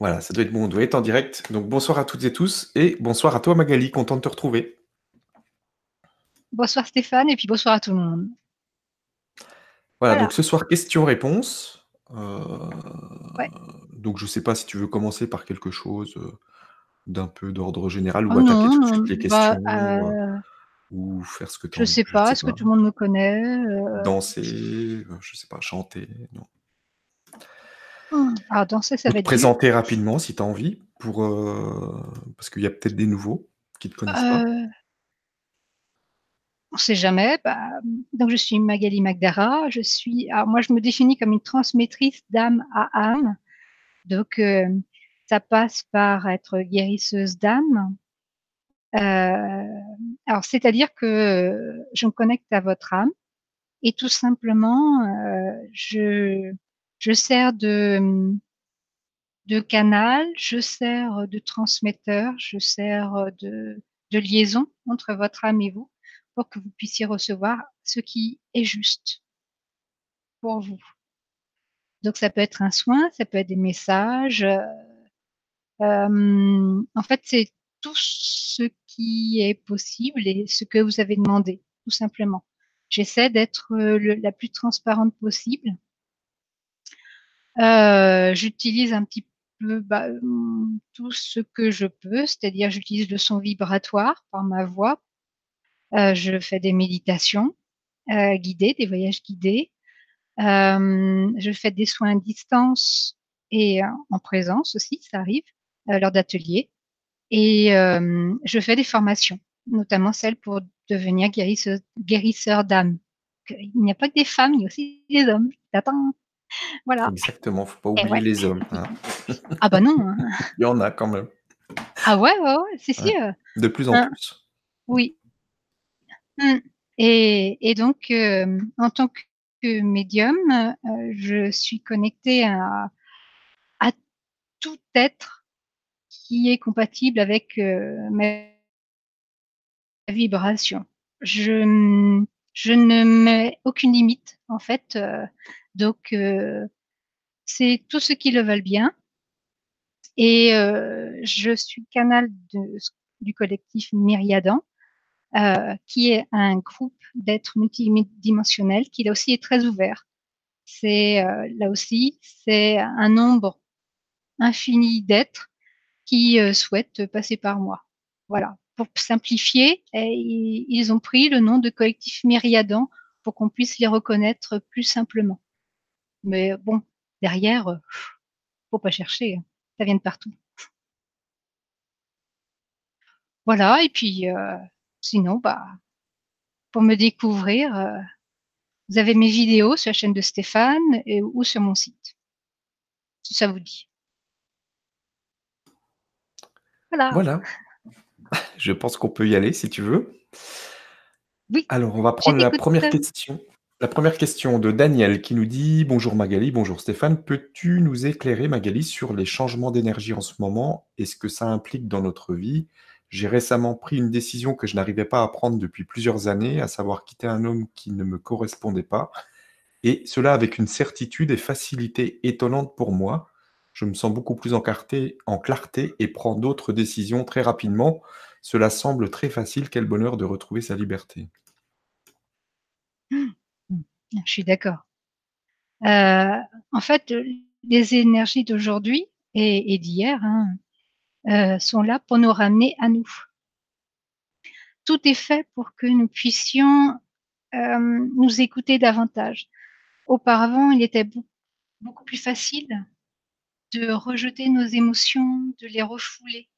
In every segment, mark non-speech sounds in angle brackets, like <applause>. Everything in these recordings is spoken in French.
Voilà, ça doit être bon, on doit être en direct. Donc bonsoir à toutes et tous et bonsoir à toi Magali, content de te retrouver. Bonsoir Stéphane et puis bonsoir à tout le monde. Voilà, donc ce soir, questions-réponses. Euh, donc je ne sais pas si tu veux commencer par quelque chose euh, d'un peu d'ordre général ou Oh attaquer tout de non, suite les questions euh, euh, ou faire ce que tu je as sais ne pas, est-ce que tout le monde me connaît? euh, Danser, je sais pas, chanter, non. Ah, danser, ça va être dur. présenter rapidement si tu as envie, pour, euh, parce qu'il y a peut-être des nouveaux qui ne te connaissent pas. Euh, on sait jamais. Bah, donc je suis Magali Magdara. Je suis, alors moi je me définis comme une transmettrice d'âme à âme. Donc euh, ça passe par être guérisseuse d'âme. Alors c'est-à-dire que je me connecte à votre âme et tout simplement je je sers de canal, je sers de transmetteur, je sers de liaison entre votre âme et vous pour que vous puissiez recevoir ce qui est juste pour vous. Donc ça peut être un soin, ça peut être des messages. euh, euh, en fait, c'est tout ce qui est possible et ce que vous avez demandé, tout simplement. J'essaie d'être la plus transparente possible. Euh, J'utilise un petit peu bah, tout ce que je peux, c'est-à-dire j'utilise le son vibratoire par ma voix. Euh, je fais des méditations euh, guidées, des voyages guidés. Euh, je fais des soins à distance et euh, en présence aussi, ça arrive, lors d'ateliers. Et je fais des formations, notamment celles pour devenir guérisseur, d'âme. Il n'y a pas que des femmes, il y a aussi des hommes. Attends, voilà. Exactement, faut pas oublier ouais. les hommes. hein. <laughs> Ah bah non. hein. Il y en a quand même, Ah ouais, ouais, ouais, c'est Ouais. sûr. de plus en Hein, plus. oui. Mm. Et, et donc, euh, en tant que médium, euh, je suis connectée à, à tout être qui est compatible avec euh, ma vibration. Je, je ne mets aucune limite, en fait. Donc, euh, c'est tous ceux qui le veulent bien. Et euh, je suis canal de, du collectif Myriadan, euh, qui est un groupe d'êtres multidimensionnels qui là aussi est très ouvert. C'est euh, là aussi, c'est un nombre infini d'êtres qui euh, souhaitent passer par moi. Voilà. Pour simplifier, eh, ils ont pris le nom de collectif Myriadan pour qu'on puisse les reconnaître plus simplement. Mais bon, derrière, euh, faut pas chercher, hein. ça vient de partout. Voilà. Et puis, euh, sinon, bah, pour me découvrir, euh, vous avez mes vidéos sur la chaîne de Stéphane et, ou sur mon site, si ça vous dit. Voilà. Voilà, <laughs> je pense qu'on peut y aller si tu veux. Oui, Alors, on va prendre la première question. La première question de Daniel qui nous dit Bonjour Magali, bonjour Stéphane. Peux-tu nous éclairer, Magali, sur les changements d'énergie en ce moment? Et ce que ça implique dans notre vie? J'ai récemment pris une décision que je n'arrivais pas à prendre depuis plusieurs années, à savoir quitter un homme qui ne me correspondait pas. Et cela avec une certitude et facilité étonnante pour moi. Je me sens beaucoup plus en clarté, en clarté et prends d'autres décisions très rapidement. Cela semble très facile. Quel bonheur de retrouver sa liberté. Je suis d'accord. Euh, en fait, les énergies d'aujourd'hui et, d'hier hein, euh, sont là pour nous ramener à nous. Tout est fait pour que nous puissions euh, nous écouter davantage. Auparavant, il était beaucoup plus facile de rejeter nos émotions, de les refouler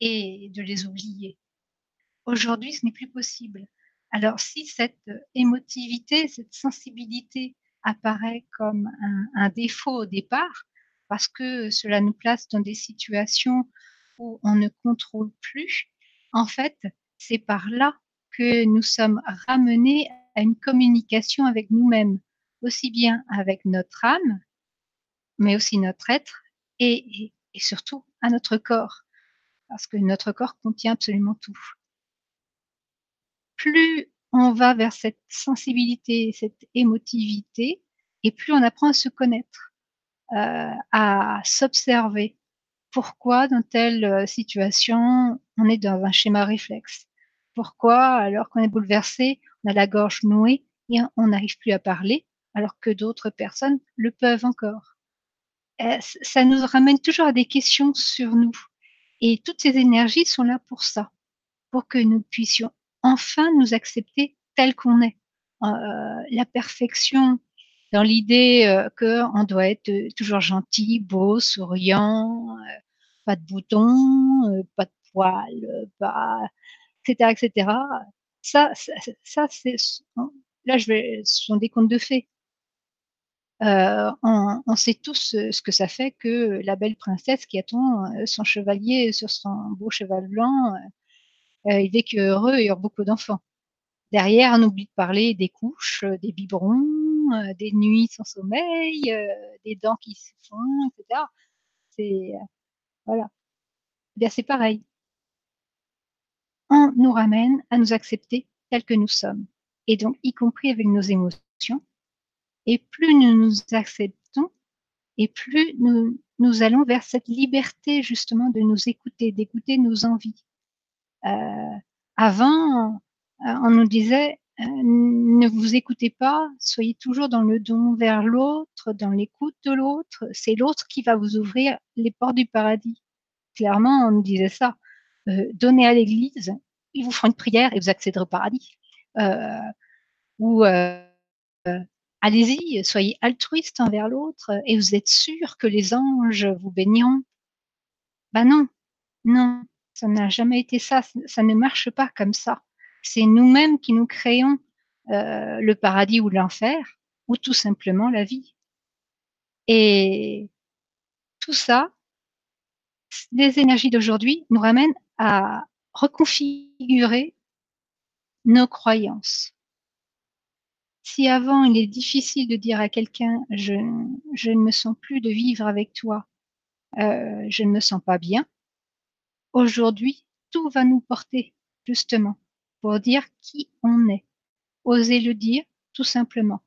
et de les oublier. Aujourd'hui, ce n'est plus possible. Alors, si cette émotivité, cette sensibilité apparaît comme un, défaut au départ, parce que cela nous place dans des situations où on ne contrôle plus, en fait, c'est par là que nous sommes ramenés à une communication avec nous-mêmes, aussi bien avec notre âme, mais aussi notre être et surtout à notre corps, parce que notre corps contient absolument tout plus on va vers cette sensibilité, cette émotivité, et plus on apprend à se connaître. euh, à s'observer. Pourquoi dans telle situation on est dans un schéma réflexe? Pourquoi alors qu'on est bouleversé, on a la gorge nouée et on n'arrive plus à parler alors que d'autres personnes le peuvent encore? Ça nous ramène toujours à des questions sur nous. Et toutes ces énergies sont là pour ça, pour que nous puissions enfin nous accepter tel qu'on est. Euh, la perfection dans l'idée euh, qu'on doit être toujours gentil, beau, souriant, euh, pas de boutons, pas de poils, etc., etc. Ça, ça, c'est, là, ce sont des contes de fées. Euh, on, sait tous ce que ça fait que la belle princesse qui attend son chevalier sur son beau cheval blanc, euh, il vécut heureux et a beaucoup d'enfants. Derrière, on oublie de parler des couches, des biberons, euh, des nuits sans sommeil, euh, des dents qui se font, etc. C'est euh, voilà. Eh bien, c'est pareil. On nous ramène à nous accepter tels que nous sommes, et donc y compris avec nos émotions. Et plus nous nous acceptons, et plus nous, nous allons vers cette liberté justement de nous écouter, d'écouter nos envies. Euh, avant, euh, on nous disait euh, ne vous écoutez pas, soyez toujours dans le don vers l'autre, dans l'écoute de l'autre. C'est l'autre qui va vous ouvrir les portes du paradis. Clairement, on nous disait ça. Donnez à l'Église, ils vous feront une prière et vous accéderez au paradis. Ou allez-y, soyez altruiste envers l'autre et vous êtes sûr que les anges vous béniront. Ben non, non, ça n'a jamais été ça. Ça ne marche pas comme ça c'est nous-mêmes qui nous créons euh, le paradis ou l'enfer, ou tout simplement la vie. Et tout ça, les énergies d'aujourd'hui nous ramènent à reconfigurer nos croyances. Si avant il est difficile de dire à quelqu'un je, ne me sens plus de vivre avec toi, euh, je ne me sens pas bien, aujourd'hui tout va nous porter justement pour dire qui on est. Oser le dire, tout simplement.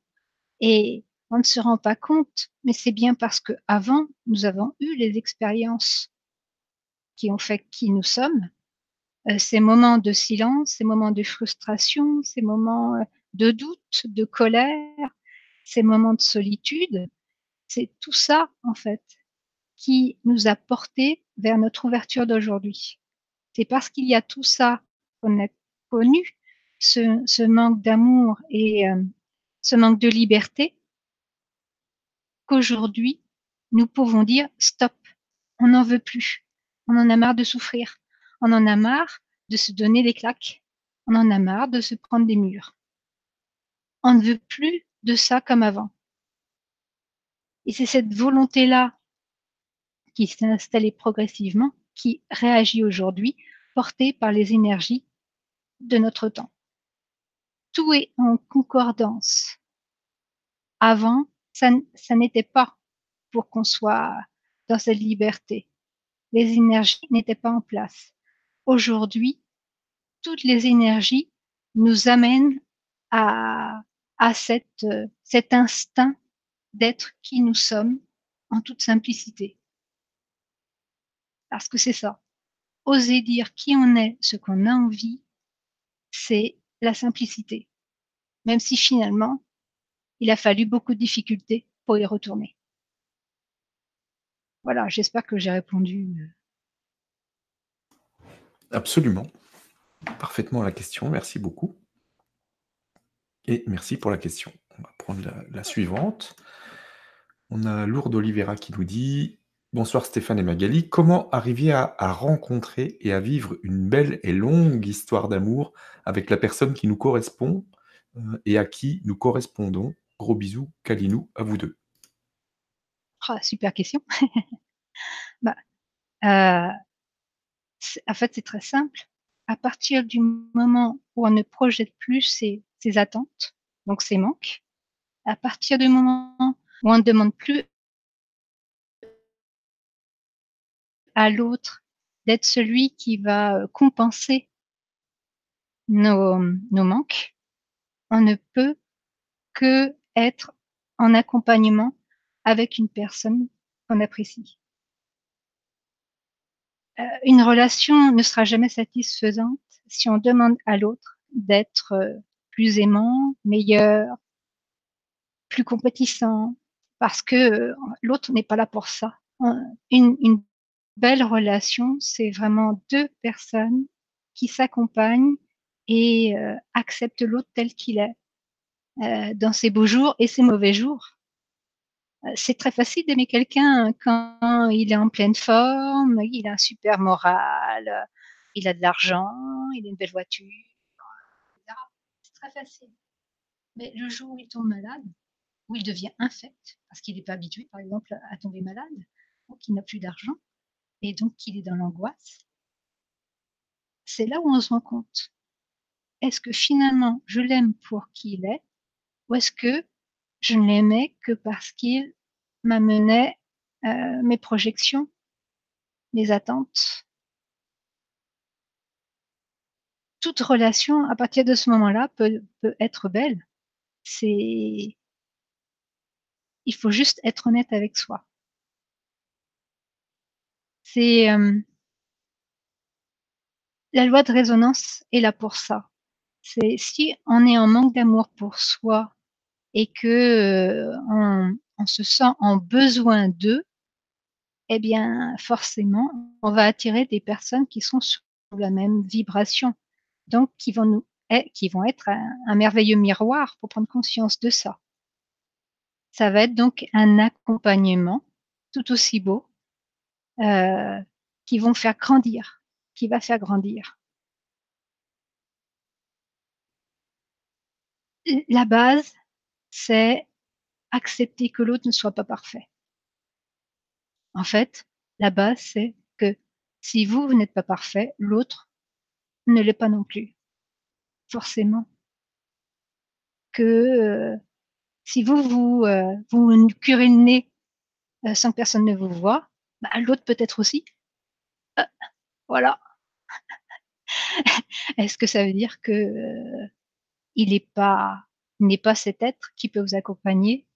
Et on ne se rend pas compte, mais c'est bien parce que avant, nous avons eu les expériences qui ont fait qui nous sommes. Euh, ces moments de silence, ces moments de frustration, ces moments euh, de doute, de colère, ces moments de solitude, c'est tout ça, en fait, qui nous a porté vers notre ouverture d'aujourd'hui. C'est parce qu'il y a tout ça qu'on est connu ce, ce manque d'amour et euh, ce manque de liberté qu'aujourd'hui, nous pouvons dire stop, on n'en veut plus, on en a marre de souffrir, on en a marre de se donner des claques, on en a marre de se prendre des murs. On ne veut plus de ça comme avant. Et c'est cette volonté-là qui s'est installée progressivement, qui réagit aujourd'hui, portée par les énergies de notre temps. Tout est en concordance. Avant, ça, n'était pas pour qu'on soit dans cette liberté. Les énergies n'étaient pas en place. Aujourd'hui, toutes les énergies nous amènent à, cette, cet instinct d'être qui nous sommes en toute simplicité. Parce que c'est ça. Oser dire qui on est, ce qu'on a envie, c'est la simplicité, même si finalement, il a fallu beaucoup de difficultés pour y retourner. Voilà, j'espère que j'ai répondu. Euh. Absolument. Parfaitement la question. Merci beaucoup. Et merci pour la question. On va prendre la, la suivante. On a Lourdes Olivera qui nous dit Bonsoir Stéphane et Magali. Comment arriver à, rencontrer et à vivre une belle et longue histoire d'amour avec la personne qui nous correspond euh, et à qui nous correspondons? Gros bisous, Kalinou, à vous deux. Ah, super question. <laughs> bah, euh, en fait, c'est très simple. À partir du moment où on ne projette plus ses, ses attentes, donc ses manques, à partir du moment où on ne demande plus à l'autre d'être celui qui va euh, compenser nos, manques, on ne peut que être en accompagnement avec une personne qu'on apprécie. Euh, une relation ne sera jamais satisfaisante si on demande à l'autre d'être euh, plus aimant, meilleur, plus compétissant, parce que l'autre n'est pas là pour ça. Belle relation, c'est vraiment deux personnes qui s'accompagnent et euh, acceptent l'autre tel qu'il est, euh, dans ses beaux jours et ses mauvais jours. Euh, c'est très facile d'aimer quelqu'un quand il est en pleine forme, il a un super moral, il a de l'argent, il a une belle voiture. C'est très facile. Mais le jour où il tombe malade, où il devient infect, parce qu'il n'est pas habitué, par exemple, à tomber malade, ou qu'il n'a plus d'argent, et donc qu'il est dans l'angoisse, c'est là où on se rend compte. Est-ce que finalement je l'aime pour qui il est, ou est-ce que je ne l'aimais que parce qu'il m'amenait euh, mes projections, mes attentes? Toute relation, à partir de ce moment-là, peut, peut être belle. C'est il faut juste être honnête avec soi. C'est euh, la loi de résonance est là pour ça. C'est si on est en manque d'amour pour soi et que euh, on, se sent en besoin d'eux, eh bien forcément, on va attirer des personnes qui sont sur la même vibration, donc qui vont eh, qui vont être un merveilleux miroir pour prendre conscience de ça. Ça va être donc un accompagnement tout aussi beau euh, qui vont faire grandir, qui va faire grandir. La base, c'est accepter que l'autre ne soit pas parfait. En fait, la base, c'est que si vous, vous n'êtes pas parfait, l'autre ne l'est pas non plus. Forcément. Que euh, si vous, vous, euh, vous curez le nez euh, sans que personne ne vous voit, bah, l'autre peut-être aussi. Euh, voilà. <laughs> Est-ce que ça veut dire que euh, il n'est pas, cet être qui peut vous accompagner?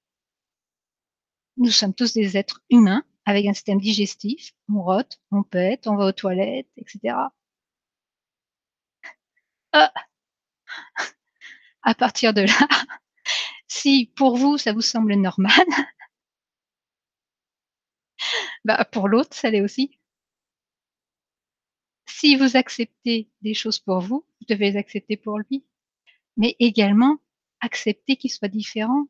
Nous sommes tous des êtres humains avec un système digestif. On rote, on pète, on va aux toilettes, etc. Ah à partir de là, <laughs> si pour vous ça vous semble normal, bah pour l'autre ça l'est aussi. Si vous acceptez des choses pour vous, vous devez les accepter pour lui, mais également accepter qu'il soit différent.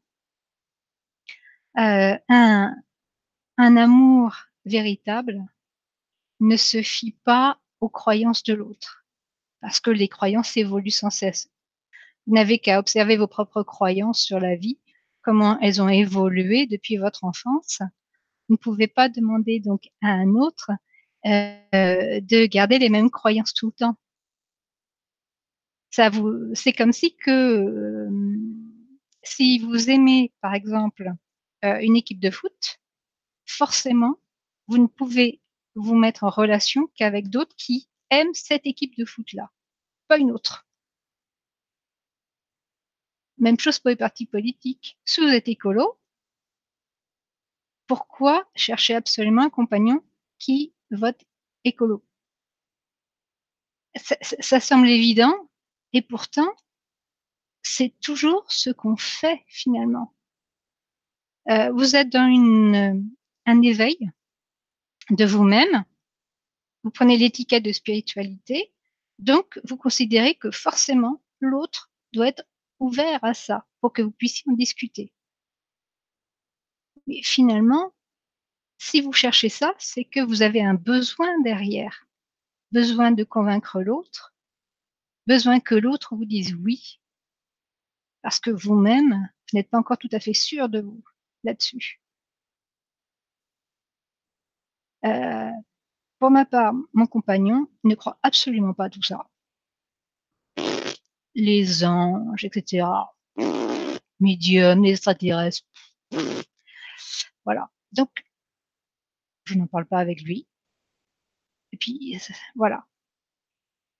Euh, un, un amour véritable ne se fie pas aux croyances de l'autre, parce que les croyances évoluent sans cesse. Vous n'avez qu'à observer vos propres croyances sur la vie, comment elles ont évolué depuis votre enfance. Vous ne pouvez pas demander donc à un autre euh, de garder les mêmes croyances tout le temps. Ça vous, c'est comme si que euh, si vous aimez, par exemple, euh, une équipe de foot, forcément, vous ne pouvez vous mettre en relation qu'avec d'autres qui aiment cette équipe de foot-là, pas une autre. Même chose pour les partis politiques. Si vous êtes écolo, pourquoi chercher absolument un compagnon qui vote écolo? Ça, semble évident et pourtant, c'est toujours ce qu'on fait finalement. Euh, vous êtes dans une, un éveil de vous-même, vous prenez l'étiquette de spiritualité, donc vous considérez que forcément l'autre doit être ouvert à ça pour que vous puissiez en discuter. Mais finalement, si vous cherchez ça, c'est que vous avez un besoin derrière, besoin de convaincre l'autre, besoin que l'autre vous dise oui, parce que vous-même, vous n'êtes pas encore tout à fait sûr de vous là-dessus. Euh, pour ma part, mon compagnon ne croit absolument pas à tout ça les anges, etc. Médium, les extraterrestres. Voilà. Donc, je n'en parle pas avec lui. Et puis, voilà.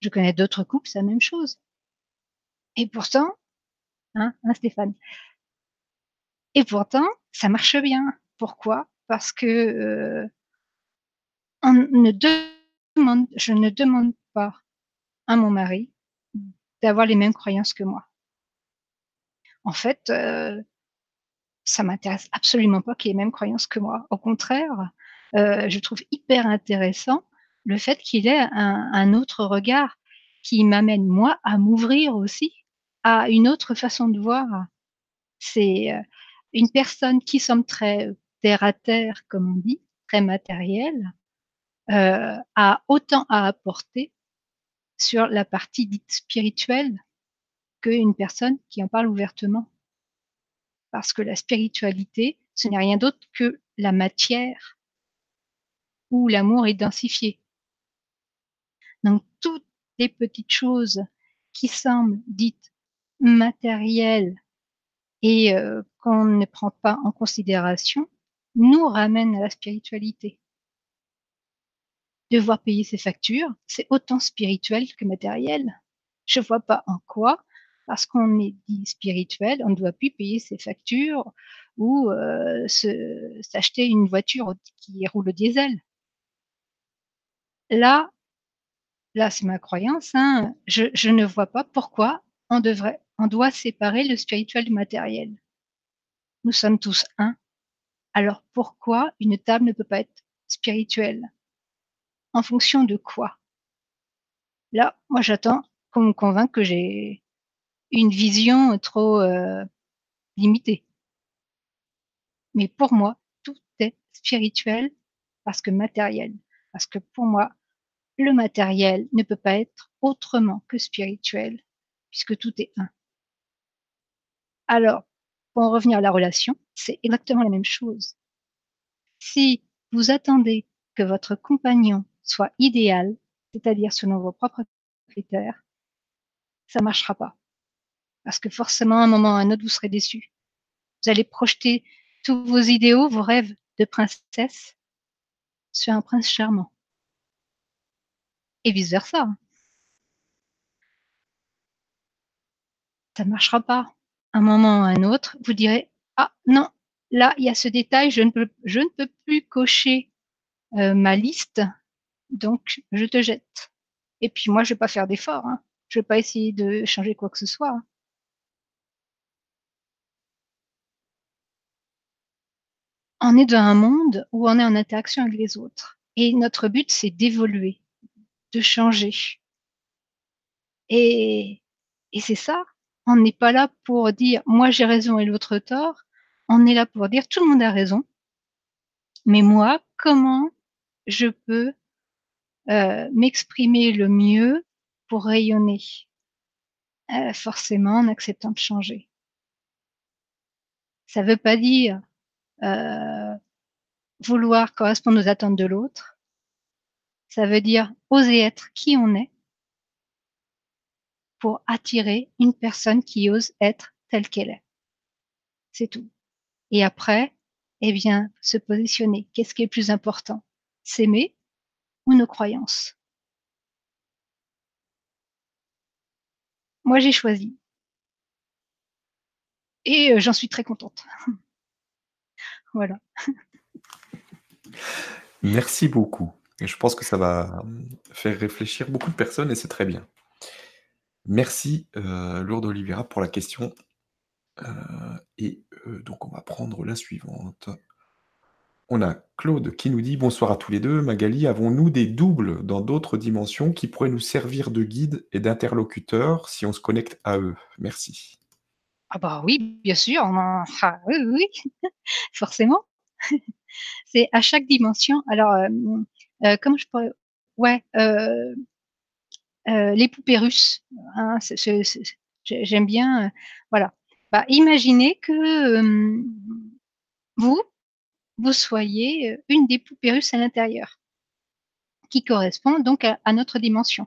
Je connais d'autres couples, c'est la même chose. Et pourtant, hein, hein, Stéphane? Et pourtant, ça marche bien. Pourquoi? Parce que, demande je ne demande pas à mon mari d'avoir les mêmes croyances que moi. En fait, heu ça m'intéresse absolument pas qu'il ait les mêmes croyances que moi. Au contraire, heu, je trouve hyper intéressant le fait qu'il ait un autre regard qui m'amène moi à m'ouvrir aussi à une autre façon de voir. C'est, heu, une personne qui sommes très terre à terre comme on dit, très matérielle, heu, a autant à apporter sur la partie dite spirituelle qu'une personne qui en parle ouvertement. Parce que la spiritualité, ce n'est rien d'autre que la matière où l'amour est densifié. Donc toutes les petites choses qui semblent dites matérielles et heu, qu'on ne prend pas en considération, nous ramènent à la spiritualité. Devoir payer ses factures, c'est autant spirituel que matériel. Je vois pas en quoi, parce qu'on est dit spirituel, on ne doit plus payer ses factures ou se s'acheter une voiture qui roule au diesel. Là là, c'est ma croyance, hein, je je ne vois pas pourquoi on devrait on doit séparer le spirituel du matériel. Nous sommes tous un. Alors pourquoi une table ne peut pas être spirituelle? En fonction de quoi? Là, moi j'attends qu'on me convainque que j'ai une vision trop, heu, limitée. Mais pour moi, tout est spirituel parce que matériel. Parce que pour moi, le matériel ne peut pas être autrement que spirituel, puisque tout est un. Alors, pour en revenir à la relation, c'est exactement la même chose. Si vous attendez que votre compagnon soit idéal, c'est-à-dire selon vos propres critères, ça marchera pas. Parce que forcément, à un moment ou à un autre, vous serez déçus. Vous allez projeter tous vos idéaux, vos rêves de princesse sur un prince charmant. Et vice versa. Ça marchera pas. Un moment ou un autre, vous direz: «Ah non, là, il y a ce détail, je ne peux ne plus cocher, heu, ma liste, donc je te jette» et puis moi, je vais pas faire d'effort, hein. Je vais pas essayer de changer quoi que ce soit, hein. On est dans un monde où on est en interaction avec les autres et notre but, c'est d'évoluer, de changer. Et et c'est ça. On n'est pas là pour dire: «Moi j'ai raison et l'autre tort». On est là pour dire: «Tout le monde a raison» «mais moi, comment je peux, heu, m'exprimer le mieux pour rayonner?» heu, forcément en acceptant de changer. Ça veut pas dire, heu, vouloir correspondre aux attentes de l'autre. Ça veut dire oser être qui on est pour attirer une personne qui ose être telle qu'elle est. C'est tout et après, et bien, se positionner. Qu'est-ce qui est plus important? S'aimer ou nos croyances? Moi, j'ai choisi. Et heu, j'en suis très contente. <laughs> Voilà. Merci beaucoup je pense que ça va, faire réfléchir beaucoup de personnes et c'est très bien. Merci, heu, Lourdes Oliveira pour la question. Heu et heu, donc on va prendre la suivante. On a Claude qui nous dit: «Bonsoir à tous les 2. Magali, avons-nous des doubles dans d'autres dimensions qui pourraient nous servir de guides et d'interlocuteurs si on se connecte à eux? Merci». Ah bah oui, bien sûr, <laughs> ah oui, forcément. <laughs> C'est à chaque dimension alors, hem, heu, comment je pourrais ouais, heu, les poupées russes, hein, j'aime bien, voilà. Bah, imaginez que, vous, vous soyez, une des poupées russes à l'intérieur qui correspond donc à à notre dimension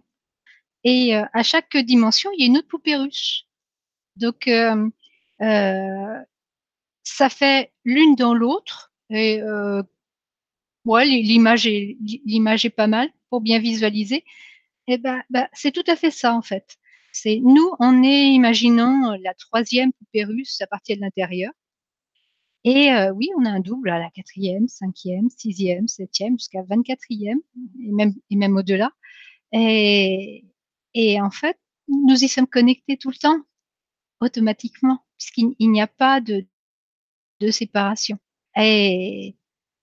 et à chaque dimension, il y a une autre poupée russe. Donc hem, heu, ça fait l'une dans l'autre et l'i l'image est l'i l'image est pas mal pour bien visualiser. Et bah bah, c'est tout à fait ça, en fait. C'est nous, on est imaginons la 3e poupée russe à partir de l'intérieur. Et oui, on a un double à la 4e, 5e, 6e, 7e, jusqu'à 24e et même et même au-delà. Et et en fait, nous y sommes connectés tout le temps, automatiquement, puisqu'il il n'y a pas de de séparation et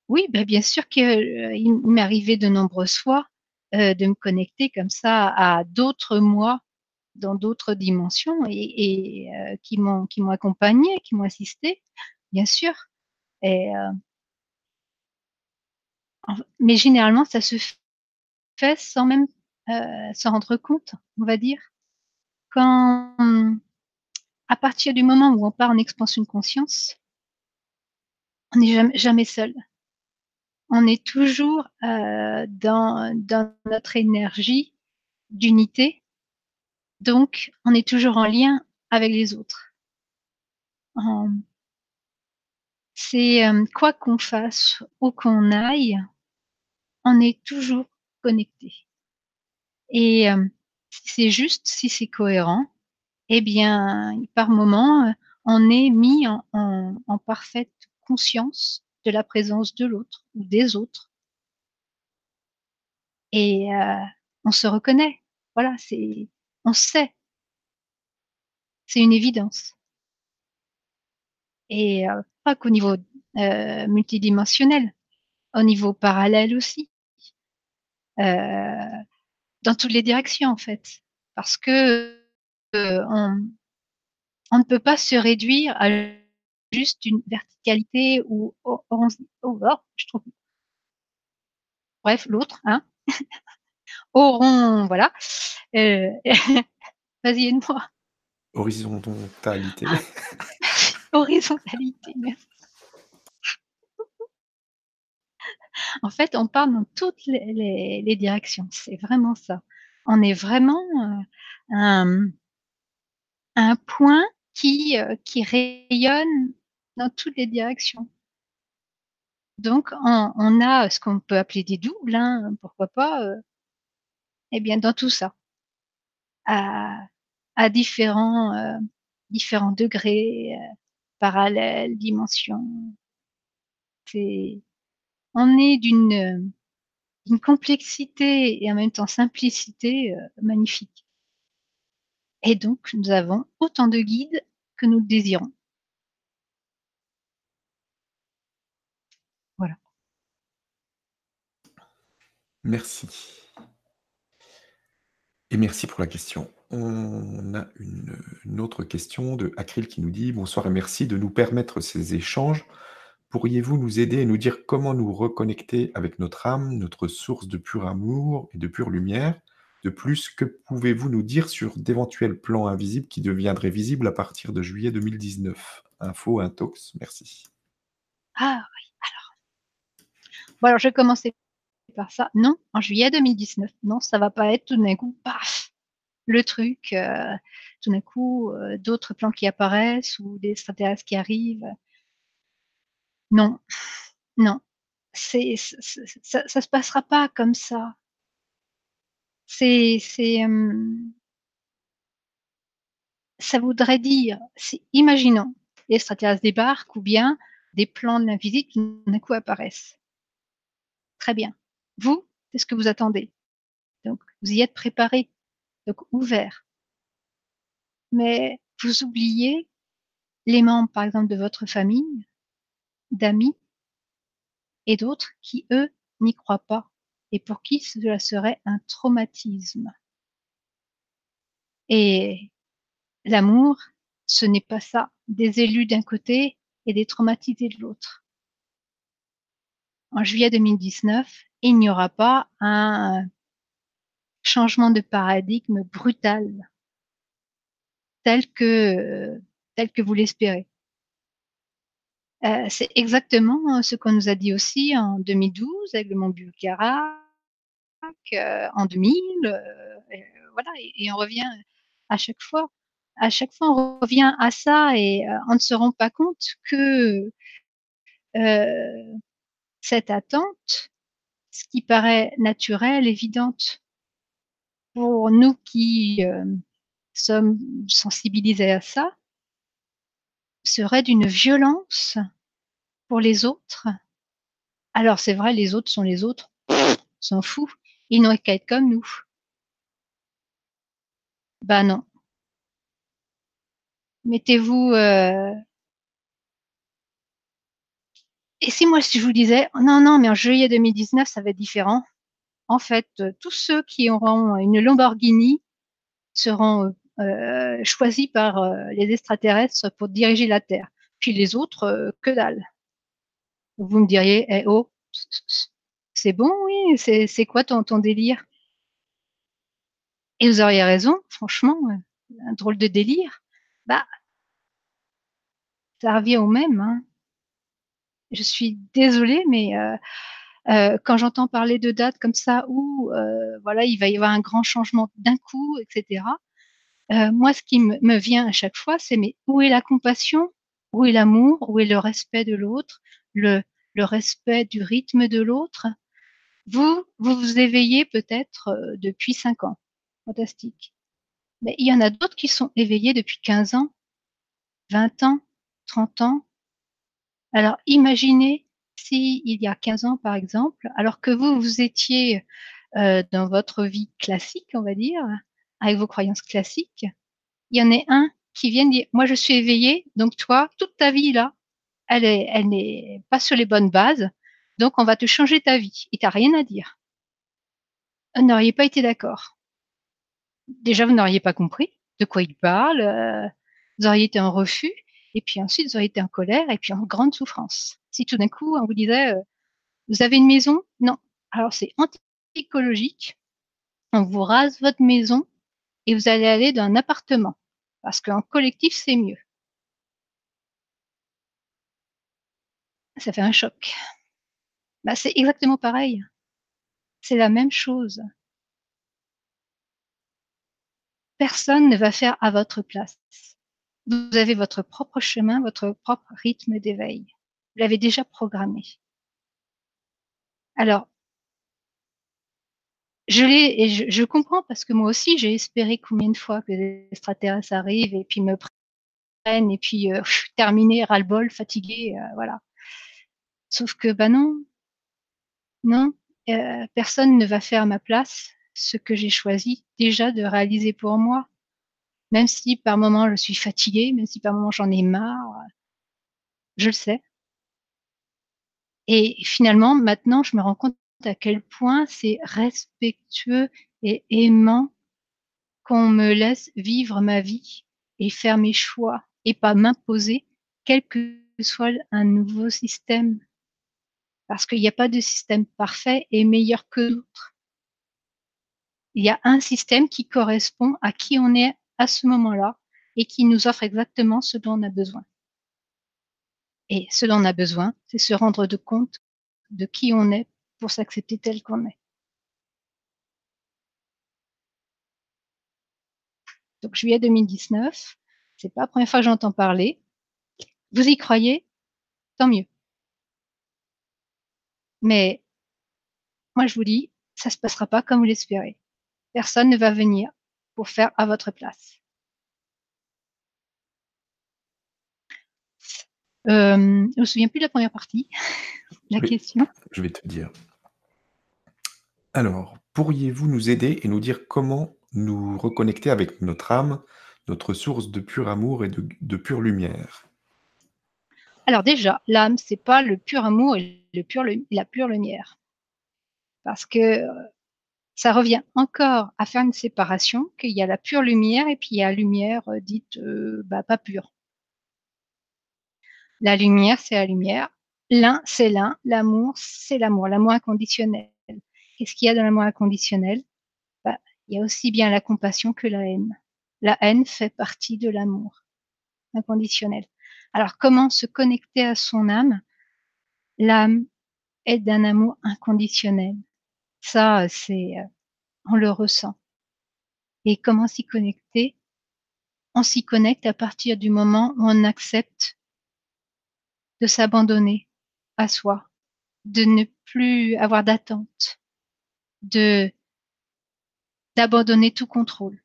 oui, bah, bien sûr qu'il il m'est arrivé de nombreuses fois, heu, de me connecter comme ça à d'autres moi, dans d'autres dimensions et et heu, qui m'ont qui m'ont accompagnée, qui m'ont assistée, bien sûr et heu en mais généralement, ça se fait sans même, heu, s'en rendre compte, on va dire. Quand, à partir du moment où on part en expansion de conscience on n'est jamais seul. On est toujours, heu, dans dans notre énergie d'unité, donc on est toujours en lien avec les autres. C'est, hem, quoi qu'on fasse, où qu'on aille, on est toujours connectés et hem, si c'est juste, si c'est cohérent et bien, par moment, heu, on est mis en parfaite conscience de la présence de l'autre ou des autres. Et heu, on se reconnaît. Voilà, c'est on sait. C'est une évidence. Et heu, pas qu'au niveau, heu, multidimensionnel, au niveau parallèle aussi. Dans toutes les directions, en fait, parce que, on on ne peut pas se réduire à juste une verticalité ou au on se oh oh, je trouve bref, l'autre, hein. <laughs> Voilà, heu, <laughs> vas-y, aide-moi. <laughs> Horizontalité, merci. En fait, on part dans toutes les les les directions, c'est vraiment ça. On est vraiment, heu, un un point qui, heu, qui rayonne dans toutes les directions. Donc on a ce qu'on peut appeler des doubles, hein, pourquoi pas, heu et bien, dans tout ça. À différents, heu, différents degrés, parallèles, dimensions. On est d'une, complexité et en même temps simplicité, magnifique. Et donc nous avons autant de guides que nous le désirons. Voilà. Merci. Et merci pour la question. On a une, autre question de Acril qui nous dit: «Bonsoir et merci de nous permettre ces échanges. Pourriez-vous nous aider et nous dire comment nous reconnecter avec notre âme, notre source de pur amour et de pure lumière? De plus, que pouvez-vous nous dire sur d'éventuels plans invisibles qui deviendraient visibles à partir de juillet 2019? Info, intox, merci». Ah oui, alors bon alors je vais commencer par ça. Non, en juillet 2019, non, ça va pas être tout d'un coup, paf, le truc, heu, tout d'un coup, heu, d'autres plans qui apparaissent ou des extraterrestres qui arrivent. Non, non, ça ça se passera pas comme ça. C'est ça voudrait dire, imaginons, l'extraterrestre débarque ou bien des plans de l'invisible qui d'un coup apparaissent. Très bien. Vous, c'est ce que vous attendez. Donc vous y êtes préparés, donc ouverts. Mais vous oubliez les membres, par exemple, de votre famille, d'amis et d'autres qui, eux, n'y croient pas et pour qui cela serait un traumatisme. Et l'amour, ce n'est pas ça, des élus d'un côté et des traumatisés de l'autre. En juillet 2019, il n'y aura pas un changement de paradigme brutal tel que vous l'espérez. Heu, c'est exactement ce qu'on nous a dit aussi en 2012 avec le mont Bulgara en 2000, heu et voilà et on revient à chaque fois à chaque fois on revient à ça et on ne se rend pas compte que cette attente, ce qui paraît naturel, évidente pour nous qui, sommes sensibilisés à ça serait d'une violence pour les autres. Alors c'est vrai, les autres sont les autres, s'en fout. Ils n'ont qu'à être comme nous. Bah non. Mettez-vous. Euh... Et si moi, si je vous disais, non, non, mais en juillet 2019, ça va être différent. En fait, tous ceux qui auront une Lamborghini seront euh, choisis par euh, les extraterrestres pour diriger la Terre. Puis les autres, euh, que dalle. Vous me diriez, eh oh, c'est bon, oui, c'est quoi ton, délire? Et vous auriez raison, franchement, un drôle de délire. Bah, ça revient au même. Hein. Je suis désolée, mais euh, euh, quand j'entends parler de dates comme ça où euh, voilà, il va y avoir un grand changement d'un coup, etc. moi, ce qui me vient à chaque fois, c'est mais où est la compassion? Où est l'amour? Où est le respect de l'autre? Le respect du rythme de l'autre? Vous, vous vous éveillez peut-être depuis cinq ans. Fantastique. Mais il y en a d'autres qui sont éveillés depuis 15 ans, 20 ans, 30 ans. Alors imaginez si il y a 15 ans par exemple, alors que vous, vous étiez euh, dans votre vie classique, on va dire, avec vos croyances classiques, il y en a un qui vient dire, moi je suis éveillé, donc toi, toute ta vie là, elle est, elle n'est pas sur les bonnes bases, donc on va te changer ta vie. Et t'as rien à dire. Vous n'auriez pas été d'accord. Déjà, vous n'auriez pas compris de quoi il parle. Euh, vous auriez été en refus. Et puis ensuite, vous auriez été en colère et puis en grande souffrance. Si tout d'un coup, on vous disait, euh, vous avez une maison? Non. Alors c'est anti-écologique. On vous rase votre maison et vous allez aller dans un appartement. Parce qu'en collectif, c'est mieux. Ça fait un choc. Bah, c'est exactement pareil. C'est la même chose. Personne ne va faire à votre place. Vous avez votre propre chemin, votre propre rythme d'éveil. Vous l'avez déjà programmé. Alors, je l'ai et je, je, comprends parce que moi aussi j'ai espéré combien de fois que les extraterrestres arrivent et puis me prennent et puis euh, <laughs> terminé ras-le-bol, fatigué, euh, voilà. Sauf que bah non, non, euh, personne ne va faire ma place ce que j'ai choisi déjà de réaliser pour moi même si par moment je suis fatiguée, même si par moment j'en ai marre, je le sais. Et finalement, maintenant, je me rends compte à quel point c'est respectueux et aimant qu'on me laisse vivre ma vie et faire mes choix et pas m'imposer quel que soit un nouveau système. Parce qu'il n'y a pas de système parfait et meilleur que d'autres. Il y a un système qui correspond à qui on est à ce moment-là et qui nous offre exactement ce dont on a besoin. Et ce dont on a besoin, c'est se rendre de compte de qui on est pour s'accepter tel qu'on est. Donc juillet 2019, c'est pas la première fois que j'entends parler. Vous y croyez? Tant mieux. Mais moi je vous dis, ça se passera pas comme vous l'espérez. Personne ne va venir pour faire à votre place. Euh, je ne me souviens plus de la première partie, <laughs> la question. Je vais te dire. Alors, pourriez-vous nous aider et nous dire comment nous reconnecter avec notre âme, notre source de pur amour et de, pure lumière? Alors déjà, l'âme, c'est pas le pur amour et la pure lumière. Parce que euh, ça revient encore à faire une séparation, qu'il y a la pure lumière et puis il y a la lumière euh, dite euh, bah, pas pure. La lumière, c'est la lumière. L'un, c'est l'un. L'amour, c'est l'amour. L'amour inconditionnel. Qu'est-ce qu'il y a dans l'amour inconditionnel? Bah, Il y a aussi bien la compassion que la haine. La haine fait partie de l'amour inconditionnel. Alors, comment se connecter à son âme? L'âme est d'un amour inconditionnel. Ça, c'est, euh, on le ressent. Et comment s'y connecter? On s'y connecte à partir du moment où on accepte de s'abandonner à soi, de ne plus avoir d'attente, de d'abandonner tout contrôle.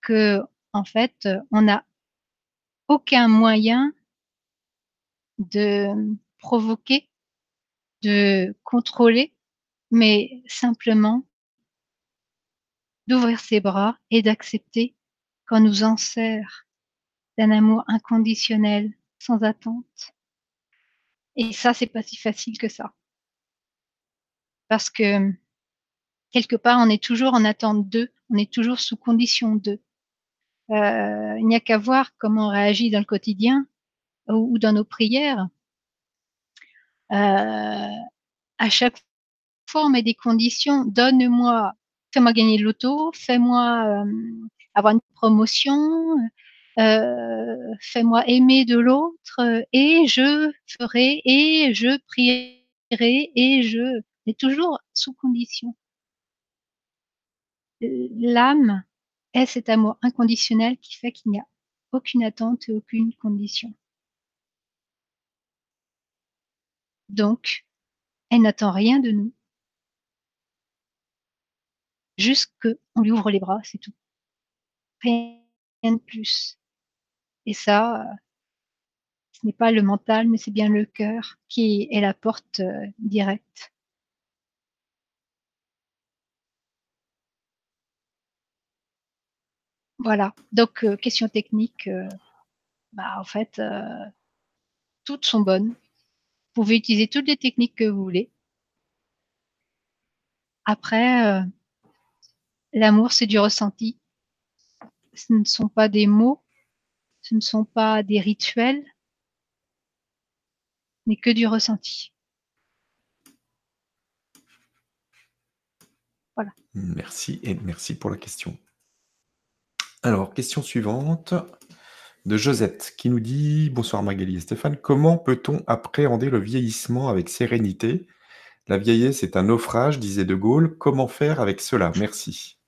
Que, en fait, on n'a aucun moyen de provoquer, de contrôler, mais simplement d'ouvrir ses bras et d'accepter qu'on nous enserre d'un amour inconditionnel, sans attente. Et ça, c'est pas si facile que ça. Parce que quelque part, on est toujours en attente d'eux, on est toujours sous condition d'eux. Euh, il n'y a qu'à voir comment on réagit dans le quotidien ou, dans nos prières. Euh, à chaque fois, on met des conditions. Donne-moi, fais-moi gagner le loto, fais-moi euh, avoir une promotion, euh, fais-moi aimer de l'autre et je ferai et je prierai et je mais toujours sous condition. L'âme est cet amour inconditionnel qui fait qu'il n'y a aucune attente et aucune condition. Donc, elle n'attend rien de nous. Juste qu'on lui ouvre les bras, c'est tout. Rien de plus. Et ça, ce n'est pas le mental, mais c'est bien le cœur qui est la porte euh, directe. Voilà. Donc, euh, question technique, euh, bah, en fait, toutes sont bonnes. Vous pouvez utiliser toutes les techniques que vous voulez. Après, l'amour, c'est du ressenti. Ce ne sont pas des mots, ce ne sont pas des rituels, mais que du ressenti. Voilà. Merci et merci pour la question. Alors, question suivante de Josette qui nous dit Bonsoir Magali et Stéphane, comment peut-on appréhender le vieillissement avec sérénité? La vieillesse est un naufrage, disait De Gaulle. Comment faire avec cela? Merci.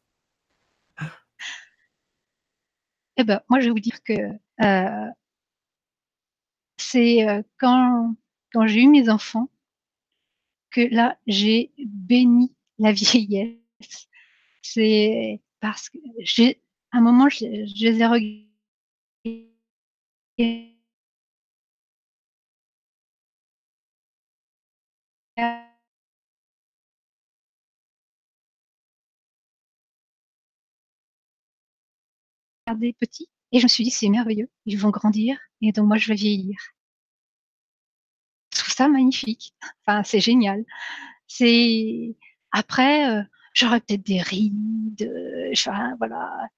Eh ben, moi, je vais vous dire que euh, c'est euh, quand, quand j'ai eu mes enfants que là, j'ai béni la <laughs> vieillesse. C'est parce que j'ai, un moment, je, je les ai regardés des petits et je me suis dit: «C'est merveilleux, ils vont grandir et donc moi je vais vieillir». Je trouve ça magnifique, enfin c'est génial. C'est après, heu, j'aurais peut-être des rides, heu, enfin voilà.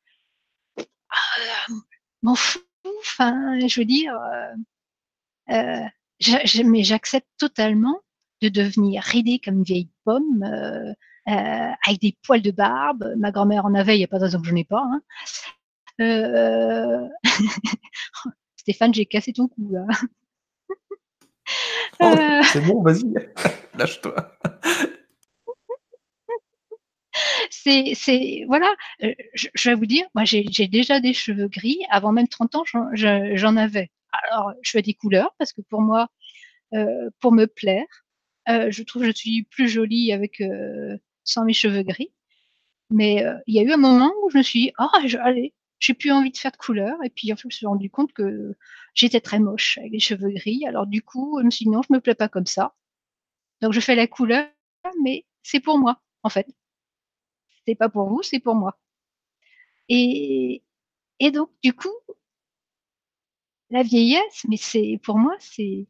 Ah, m'en fous, enfin je veux dire, heu, je mais j'accepte totalement de devenir ridée comme une vieille pomme, heu, avec des poils de barbe. Ma grand-mère en avait, il y a pas de raison que j'en ai pas, hein. Euh... <laughs> Stéphane, j'ai cassé ton cou là. Oh, euh... C'est bon, vas-y, <laughs> lâche-toi. C'est, c'est, voilà, euh, je, je, vais vous dire, moi j'ai, déjà des cheveux gris. Avant même 30 ans, j'en, j'en avais. Alors, je fais des couleurs parce que pour moi, euh, pour me plaire, euh, je trouve que je suis plus jolie avec euh, sans mes cheveux gris. Mais il y a eu un moment où je me suis dit, oh, allez, j'ai plus envie de faire de couleur. Et puis, en fait, je me suis rendu compte que j'étais très moche avec les cheveux gris. Alors, du coup, je me suis dit, non, je me plais pas comme ça. Donc, je fais la couleur, mais c'est pour moi, en fait. C'est pas pour vous, c'est pour moi. Et, et donc, du coup, la vieillesse, mais c'est, pour moi, c'est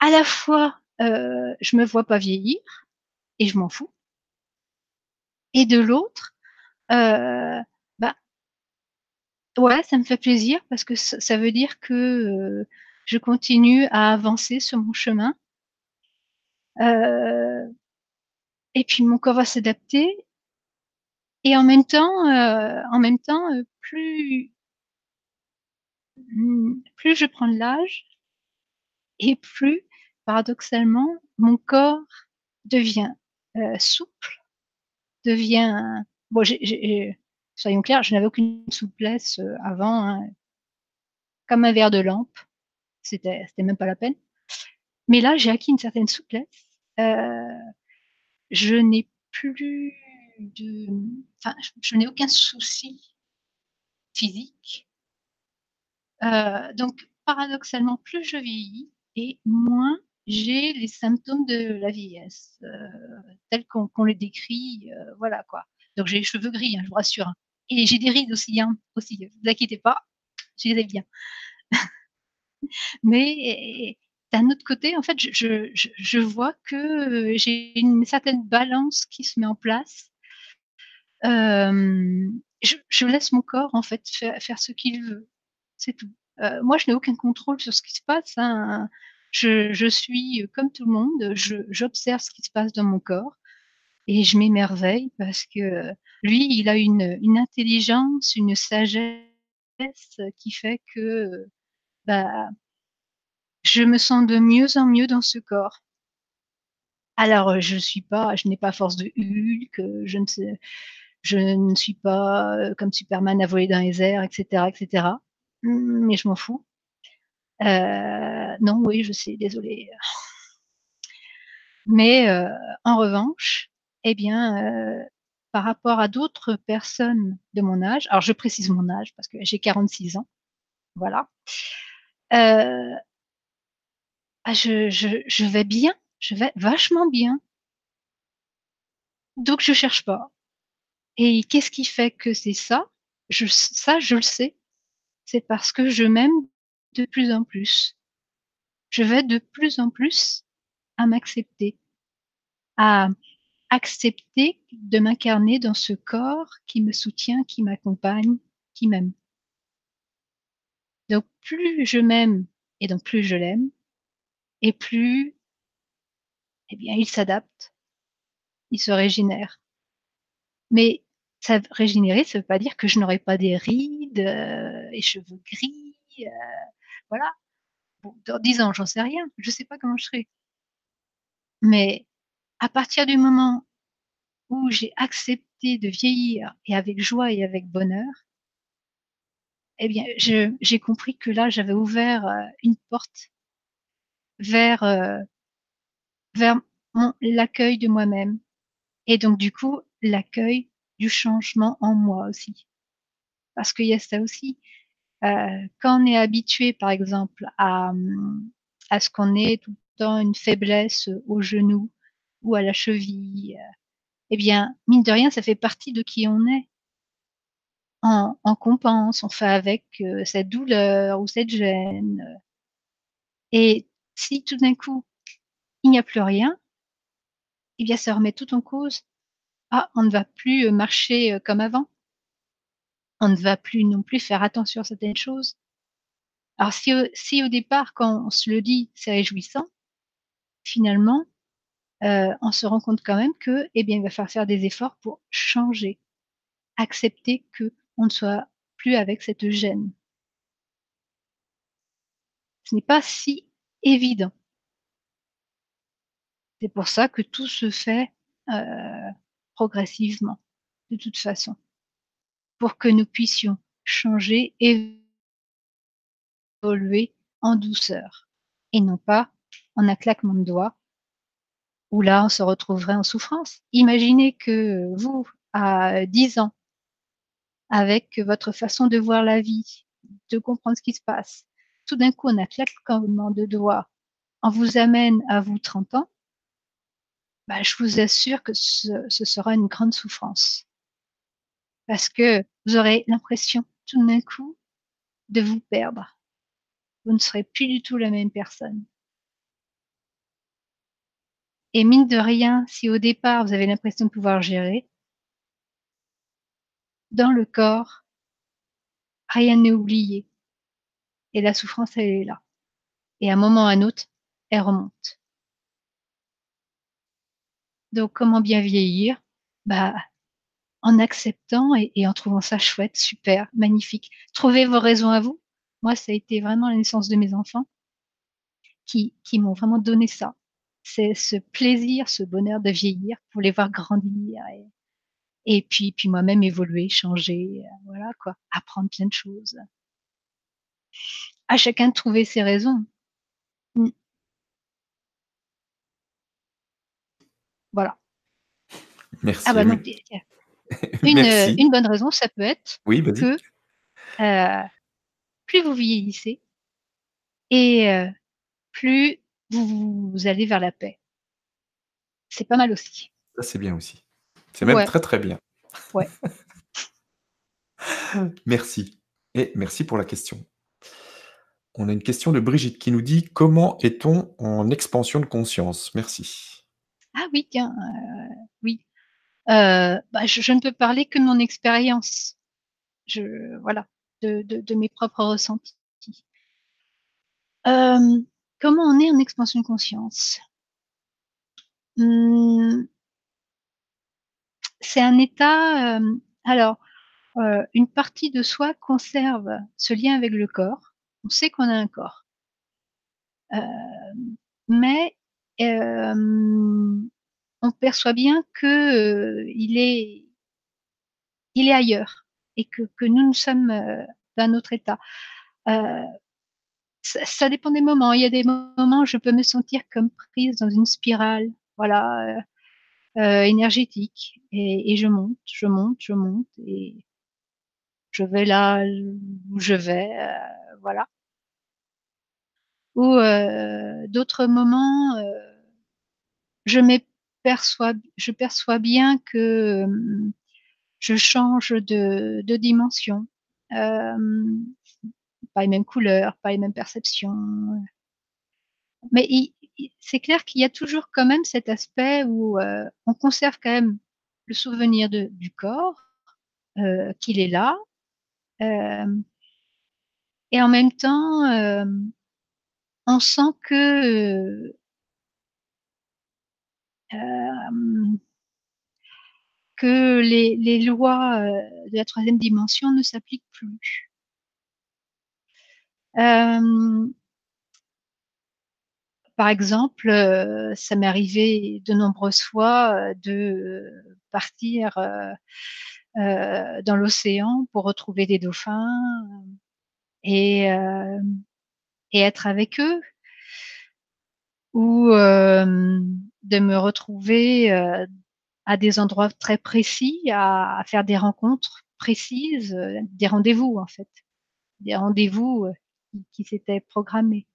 à la fois, euh, je me vois pas vieillir et je m'en fous. Et de l'autre, euh, Ouais, ça me fait plaisir parce que ça, veut dire que euh, je continue à avancer sur mon chemin. Et puis mon corps va s'adapter. Et en même temps, euh, en même temps, euh, plus hmm, plus je prends de l'âge, et plus, paradoxalement, mon corps devient euh, souple, devient bon. J'ai soyons clairs, je n'avais aucune souplesse euh, avant, hein. comme un verre de lampe. C'était, c'était même pas la peine. Mais là, j'ai acquis une certaine souplesse. Euh, je n'ai plus je n'ai aucun souci physique. Euh, donc, paradoxalement, plus je vieillis et moins j'ai les symptômes de la vieillesse, heu, tels qu'on les décrit, heu, voilà quoi. Donc j'ai les cheveux gris, hein, je vous rassure, hein et j'ai des rides aussi, hein, aussi, vous inquiétez pas, je les ai bien. <laughs> Mais d'un autre côté, en fait, je vois que, j'ai une certaine balance qui se met en place. Hem, je laisse mon corps, en fait, faire ce qu'il veut, c'est tout. Heu, moi, je n'ai aucun contrôle sur ce qui se passe, hein. Je suis comme tout le monde, j'observe ce qui se passe dans mon corps et je m'émerveille parce que lui, il a une une intelligence, une sagesse qui fait que, bah je me sens de mieux en mieux dans ce corps. Alors, je suis pas je n'ai pas force de Hulk, je ne sais je ne suis pas, heu, comme Superman à voler dans les airs et cetera et cetera. Mais je m'en fous. Heu, non, oui, je sais, désolée. Mais, heu, en revanche, heu, par rapport à d'autres personnes de mon âge, alors je précise mon âge parce que j'ai 46 ans, voilà. Ah je vais bien, je vais vachement bien. Donc je cherche pas et qu'est-ce qui fait que c'est ça? Ça, je le sais, c'est parce que je m'aime de plus en plus. Je vais de plus en plus à m'accepter, à accepter de m'incarner dans ce corps qui me soutient, qui m'accompagne, qui m'aime. Donc plus je m'aime et donc plus je l'aime et plus eh bien, il s'adapte. Il se régénère. Mais ça régénérer, ça veut pas dire que je n'aurai pas des rides, heu, et cheveux gris, heu, voilà. Bon, dans 10 ans, j'en sais rien, je sais pas comment je serai. Mais à partir du moment où j'ai accepté de vieillir et avec joie et avec bonheur eh bien, j'ai compris que là, j'avais ouvert, heu, une porte vers, heu vers l'accueil de moi-même et donc du coup, l'accueil du changement en moi aussi. Parce qu'il y a ça aussi, heu, quand on est habitué, par exemple, à, à ce qu'on ait tout le temps une faiblesse au genou ou à la cheville, heu, et bien, mine de rien, ça fait partie de qui on est. On compense, on fait avec, heu, cette douleur ou cette gêne, et si tout d'un coup, il n'y a plus rien eh bien, ça remet tout en cause. Ah, on ne va plus, heu, marcher, heu, comme avant. On ne va plus non plus faire attention à certaines choses. Alors si au si au départ, quand on se le dit, c'est réjouissant finalement, on se rend compte quand même que, eh bien, il va falloir faire des efforts pour changer. Accepter qu'on ne soit plus avec cette gêne. Ce n'est pas si évident. C'est pour ça que tout se fait, progressivement, de toute façon. Pour que nous puissions changer, évoluer en douceur et non pas en un claquement de doigts où là, on se retrouverait en souffrance. Imaginez que vous, à 10 ans avec votre façon de voir la vie, de comprendre ce qui se passe, tout d'un coup, en un claquement de doigts, on vous amène à vous 30 ans bah, je vous assure que ce ce sera une grande souffrance. Parce que vous aurez l'impression, tout d'un coup, de vous perdre. Vous ne serez plus du tout la même personne. Et mine de rien, si au départ, vous avez l'impression de pouvoir gérer dans le corps rien n'est oublié et la souffrance, elle est là et à un moment ou à un autre, elle remonte. Donc comment bien vieillir? Bah, en acceptant et en trouvant ça chouette, super, magnifique. Trouvez vos raisons à vous. Moi, ça a été vraiment la naissance de mes enfants qui m'ont vraiment donné ça. C'est ce plaisir, ce bonheur de vieillir, pour les voir grandir et puis puis moi-même évoluer, changer, heu, voilà quoi, apprendre plein de choses. À chacun de trouver ses raisons. Voilà. Ah Merci, bah <laughs> une, Merci. une bonne raison, ça peut être Oui, vas-y. que, heu, plus vous vieillissez et heu, plus vous vous allez vers la paix. C'est pas mal aussi. Ça, c'est bien aussi. C'est même Ouais. très, très bien. Ouais. <laughs> Merci et merci pour la question. On a une question de Brigitte qui nous dit: «Comment est-on en expansion de conscience? Merci». Ah oui, tiens, heu, oui. Heu, bah, je ne peux parler que de mon expérience. Je voilà, de de mes propres ressentis. Hem, comment on est en expansion de conscience? Mmh c'est un état, alors, une partie de soi conserve ce lien avec le corps. On sait qu'on a un corps. Mais, hem, on perçoit bien que, il est il est ailleurs et que que nous, nous sommes, d'un autre état. Ça ça dépend des moments. Il y a des moments où je peux me sentir comme prise dans une spirale, voilà, heu, énergétique et et je monte, je monte, je monte et je vais là où je vais, heu, voilà. Ou, heu, d'autres moments, heu, je m'éperçois je perçois bien que, hem, je change de de dimension. Hem, pas les mêmes couleurs, pas les mêmes perceptions, mais c'est clair qu'il y a toujours quand même cet aspect où, heu, on conserve quand même le souvenir de du corps, heu, qu'il est là, et en même temps, on sent que, que les lois, heu, de la 3e dimension ne s'appliquent plus. Par exemple, heu, ça m'est arrivé de nombreuses fois, de partir, dans l'océan pour retrouver des dauphins, et et être avec eux ou hem, de me retrouver, heu, à des endroits très précis, à faire des rencontres précises, heu, des rendez-vous, en fait. Des rendez-vous, qui s'étaient programmés.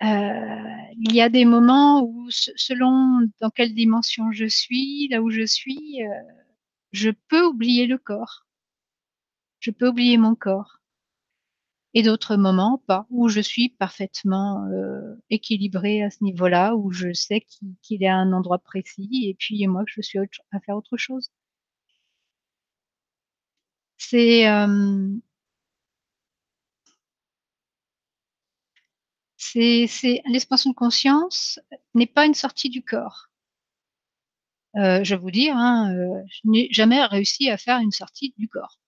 Il y a des moments où se selon dans quelle dimension je suis, là où je suis, je peux oublier le corps. Je peux oublier mon corps. Et d'autres moments pas, où je suis parfaitement, heu, équilibrée à ce niveau-là, où je sais qu'il est à un endroit précis et puis moi je suis à faire autre chose. C'est, c'est l'expansion de conscience n'est pas une sortie du corps. Heu, je vais vous dire, hein, heu, je n'ai jamais réussi à faire une sortie du corps.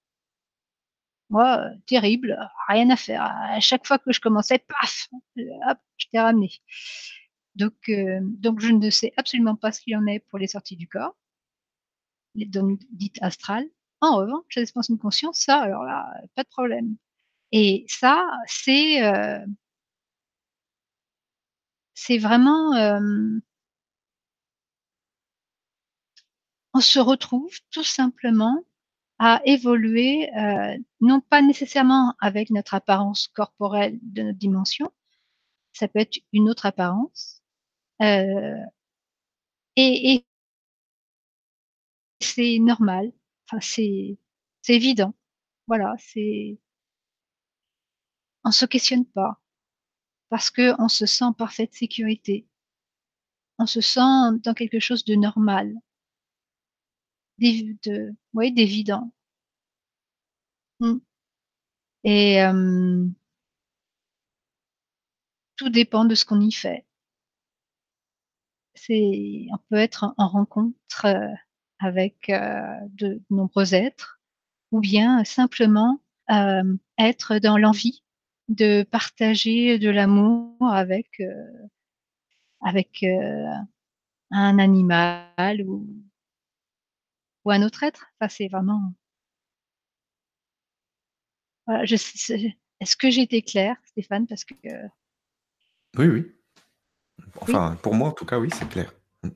Heu, terrible, rien à faire. À chaque fois que je commençais, paf, hop, j'étais ramenée. Donc heu, donc je ne sais absolument pas ce qu'il en est pour les sorties du corps les donc dites astrales. En revanche, l'expansion de conscience, ça, alors là, pas de problème et ça, c'est, c'est vraiment, on se retrouve tout simplement à évoluer, heu, non pas nécessairement avec notre apparence corporelle de notre dimension, ça peut être une autre apparence, heu et et c'est normal, enfin c'est évident. Voilà, c'est on se questionne pas parce qu'on se sent en parfaite sécurité. On se sent dans quelque chose de normal. D'év de ouais, d'évident. Mmh. Et hem tout dépend de ce qu'on y fait. On peut être en rencontre, heu, avec, heu, de nombreux êtres ou bien simplement, être dans l'envie de partager de l'amour avec, avec, un animal ou ou un autre être? Enfin, c'est vraiment voilà, je est-ce que j'ai été claire, Stéphane? Parce que Oui, oui. Oui. Enfin, pour moi, en tout cas, oui, c'est clair. Mmh. De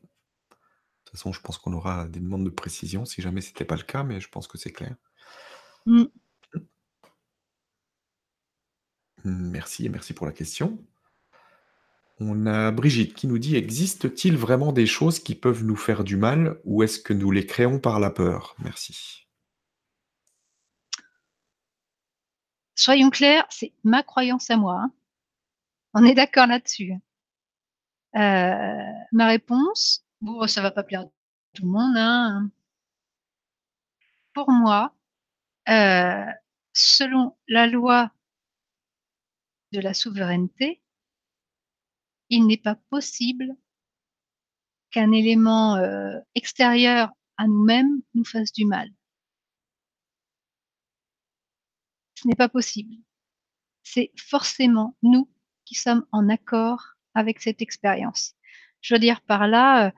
toute façon, je pense qu'on aura des demandes de précision si jamais c'était pas le cas, mais je pense que c'est clair. Mmh. Mmh. Merci et merci pour la question. On a Brigitte qui nous dit: «Existe-t-il vraiment des choses qui peuvent nous faire du mal ou est-ce que nous les créons par la peur? Merci». Soyons clairs, c'est ma croyance à moi, hein. On est d'accord là-dessus. Heu, ma réponse, bon ça va pas plaire à tout le monde, hein. Pour moi, heu, selon la loi de la souveraineté il n'est pas possible qu'un élément, heu, extérieur à nous-mêmes nous fasse du mal. Ce n'est pas possible. C'est forcément nous qui sommes en accord avec cette expérience. Je veux dire par là, heu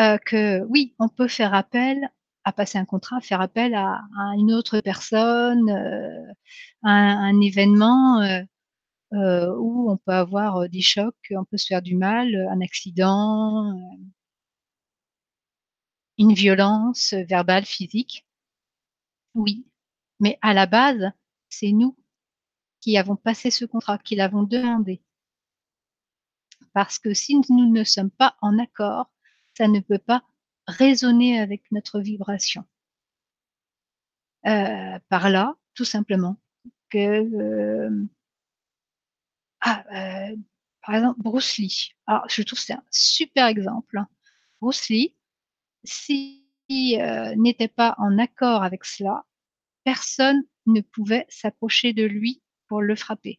heu, que oui, on peut faire appel à passer un contrat, faire appel à une autre personne, à un événement, heu, où on peut avoir, heu, des chocs, on peut se faire du mal, heu, un accident, heu une violence, verbale, physique. Oui, mais à la base, c'est nous qui avons passé ce contrat, qui l'avons demandé. Parce que si nous ne sommes pas en accord, ça ne peut pas résonner avec notre vibration. Heu, par là, tout simplement, que, hem ah, heu, par exemple Bruce Lee. Alors je trouve c'est un super exemple, hein. Bruce Lee, si, heu, n'était pas en accord avec cela, personne ne pouvait s'approcher de lui pour le frapper.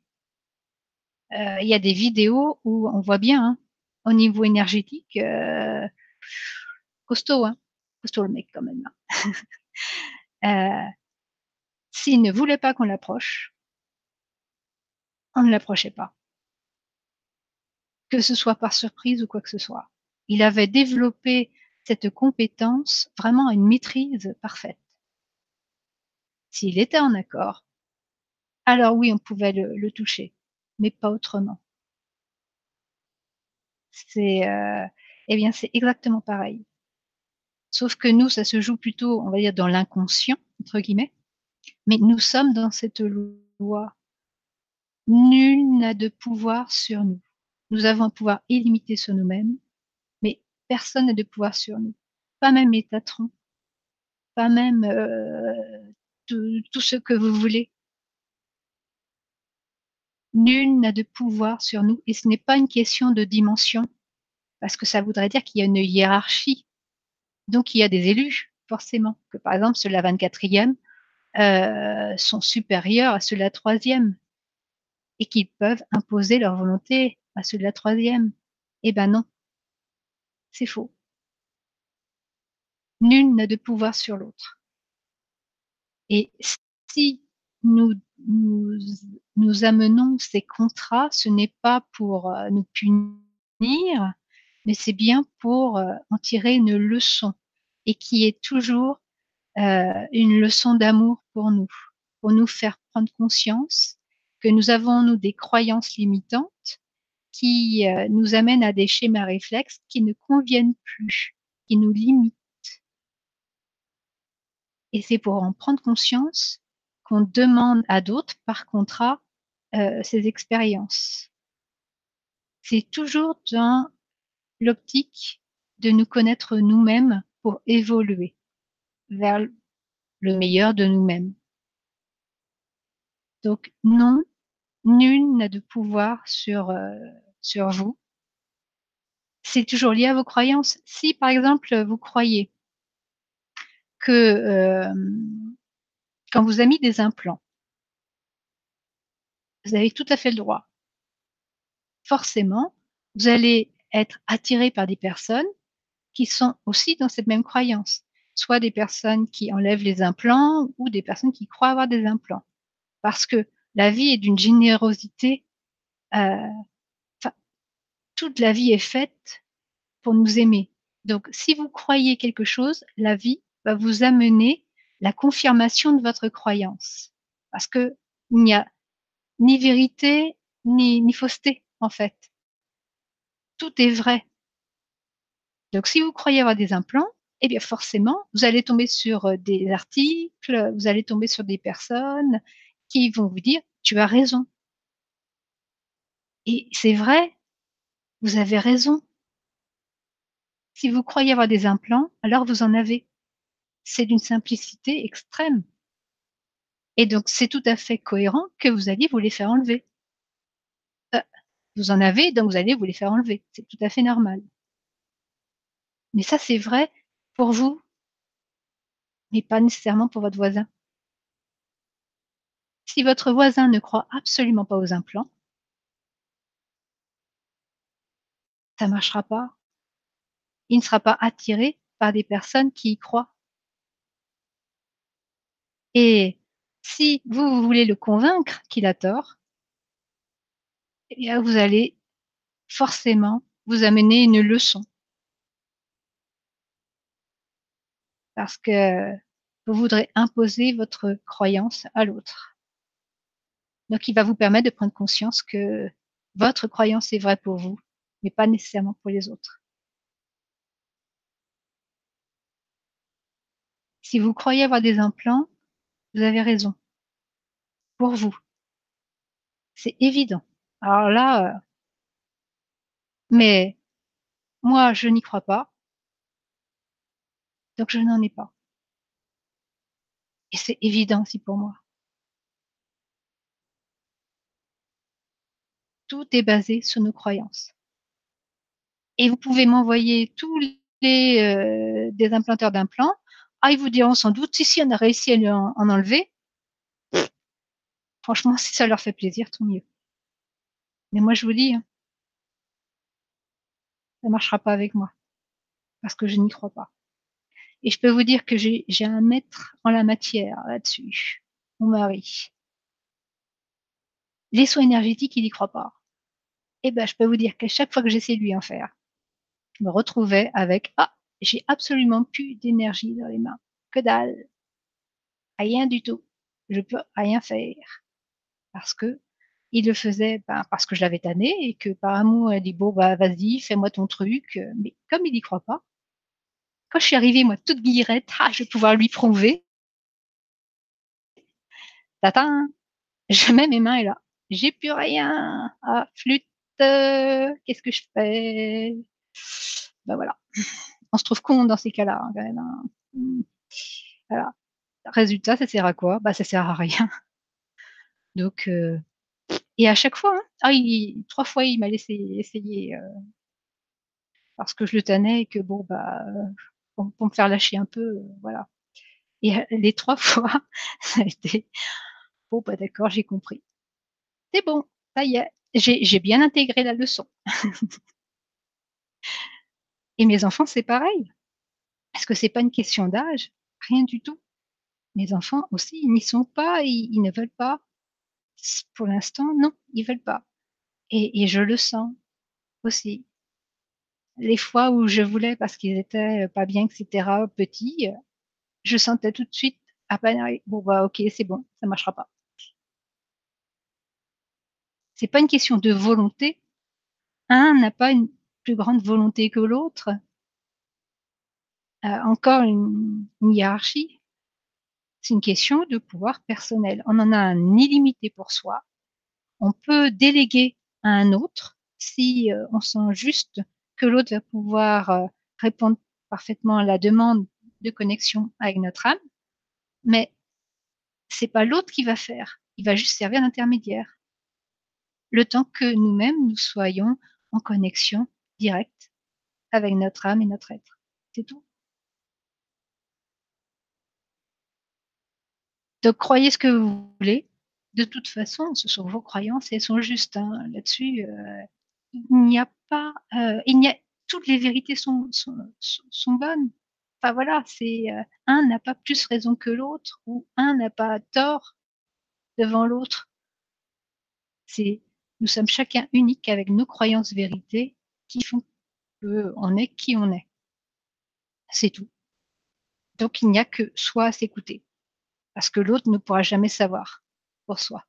Heu, il y a des vidéos où on voit bien, hein, au niveau énergétique, heu, costaud, hein, costaud le mec quand même, hein. <laughs> S'il ne voulait pas qu'on l'approche on ne l'approchait pas. Que ce soit par surprise ou quoi que ce soit. Il avait développé cette compétence vraiment à une maîtrise parfaite. S'il était en accord alors oui, on pouvait le toucher, mais pas autrement. C'est, heu et bien, c'est exactement pareil. Sauf que nous, ça se joue plutôt, on va dire «dans l'inconscient» entre guillemets, mais nous sommes dans cette loi. Nul n'a de pouvoir sur nous. Nous avons un pouvoir illimité sur nous-mêmes, mais personne n'a de pouvoir sur nous. Pas même Métatron. Pas même, heu, tout ce que vous voulez. Nul n'a de pouvoir sur nous et ce n'est pas une question de dimension, parce que ça voudrait dire qu'il y a une hiérarchie. Donc il y a des élus, forcément, que par exemple ceux de la 24e, heu, sont supérieurs à ceux de la 3e et qu'ils peuvent imposer leur volonté à ceux de la 3e. Eh ben non. C'est faux. Nul n'a de pouvoir sur l'autre. Et si nous nous amenons ces contrats, ce n'est pas pour, heu, nous punir, mais c'est bien pour, heu, en tirer une leçon et qui est toujours, heu, une leçon d'amour pour nous. Pour nous faire prendre conscience que nous avons, nous, des croyances limitantes qui, heu, nous amènent à des schémas réflexes qui ne conviennent plus, qui nous limitent. Et c'est pour en prendre conscience qu'on demande à d'autres, par contrat, heu, ces expériences. C'est toujours dans l'optique de nous connaître nous-mêmes pour évoluer vers le meilleur de nous-mêmes. Donc non, nul n'a de pouvoir sur, heu, sur vous. C'est toujours lié à vos croyances. Si par exemple, vous croyez que, hem, qu'on vous a mis des implants vous avez tout à fait le droit. Forcément, vous allez être attiré par des personnes qui sont aussi dans cette même croyance. Soit des personnes qui enlèvent les implants ou des personnes qui croient avoir des implants. Parce que la vie est d'une générosité, enfin, toute la vie est faite pour nous aimer. Donc si vous croyez quelque chose, la vie va vous amener la confirmation de votre croyance. Parce qu'il n'y a ni vérité, ni fausseté, en fait. Tout est vrai. Donc si vous croyez avoir des implants, eh bien forcément, vous allez tomber sur, heu, des articles, vous allez tomber sur des personnes qui vont vous dire: «Tu as raison». Et c'est vrai, vous avez raison. Si vous croyez avoir des implants, alors vous en avez. C'est d'une simplicité extrême. Et donc c'est tout à fait cohérent que vous alliez vous les faire enlever. Euh, vous en avez, donc vous allez vous les faire enlever. C'est tout à fait normal. Mais ça, c'est vrai pour vous, mais pas nécessairement pour votre voisin. Si votre voisin ne croit absolument pas aux implants ça marchera pas. Il ne sera pas attiré par des personnes qui y croient. Et si vous, vous voulez le convaincre qu'il a tort, eh bien, vous allez forcément vous amener une leçon. Parce que vous voudrez imposer votre croyance à l'autre. Donc, il va vous permettre de prendre conscience que votre croyance est vraie pour vous, mais pas nécessairement pour les autres. Si vous croyez avoir des implants, vous avez raison. Pour vous. C'est évident. Alors là, euh, mais moi, je n'y crois pas. Donc je n'en ai pas. Et c'est évident aussi pour moi. Tout est basé sur nos croyances. Et vous pouvez m'envoyer tous les euh, des implanteurs d'implants. Ah, ils vous diront sans doute, si, si, on a réussi à lui en, enlever. Franchement, si ça leur fait plaisir, tant mieux. Mais moi, je vous dis, hein, ça marchera pas avec moi. Parce que je n'y crois pas. Et je peux vous dire que j'ai un maître en la matière là-dessus, mon mari. Les soins énergétiques, il n'y croit pas. Eh ben, je peux vous dire qu'à chaque fois que j'essaie de lui en faire, je me retrouvais avec ah, j'ai absolument plus d'énergie dans les mains. Que dalle. Rien du tout. Je peux rien faire. Parce que il le faisait ben, parce que je l'avais tanné et que par amour, elle dit bon, bah, vas-y, fais-moi ton truc. Mais comme il n'y croit pas, quand je suis arrivée, moi, toute guillerette, ah, je vais pouvoir lui prouver. Tatin, je mets mes mains et là, j'ai plus rien. Ah, flûte, qu'est-ce que je fais? Ben voilà. On se trouve con dans ces cas-là, hein. Hein. Voilà. Résultat, ça sert à quoi? Bah, ça sert à rien. Donc, euh, et à chaque fois, hein, ah, trois fois, il m'a laissé essayer euh, parce que je le tenais et que bon, bah, pour, me faire lâcher un peu, euh, voilà. Et les trois <laughs> fois, ça a été bon, bah d'accord, j'ai compris. C'est bon, ça y est, j'ai bien intégré la leçon. <laughs> Et mes enfants, c'est pareil. Parce que c'est pas une question d'âge, rien du tout. Mes enfants aussi, ils n'y sont pas, ils, ne veulent pas. Pour l'instant, non, ils veulent pas. Et, et, je le sens aussi. Les fois où je voulais, parce qu'ils étaient pas bien, etc., petits, je sentais tout de suite, à peine, bon, bah, ok, c'est bon, ça marchera pas. C'est pas une question de volonté. Un n'a pas une plus grande volonté que l'autre. Euh, encore une, hiérarchie. C'est une question de pouvoir personnel. On en a un illimité pour soi. On peut déléguer à un autre si euh, on sent juste que l'autre va pouvoir euh, répondre parfaitement à la demande de connexion avec notre âme. Mais c'est pas l'autre qui va faire. Il va juste servir d'intermédiaire le temps que nous-mêmes, nous soyons en connexion directe avec notre âme et notre être. C'est tout. Donc croyez ce que vous voulez. De toute façon, ce sont vos croyances et elles sont justes. Hein. Là-dessus, euh, il n'y a pas, euh, il n'y a, toutes les vérités sont, sont, bonnes. Enfin voilà, c'est euh, un n'a pas plus raison que l'autre ou un n'a pas tort devant l'autre. C'est nous sommes chacun unique avec nos croyances vérités qui font qu'on est qui on est. C'est tout. Donc il n'y a que soi à s'écouter. Parce que l'autre ne pourra jamais savoir pour soi.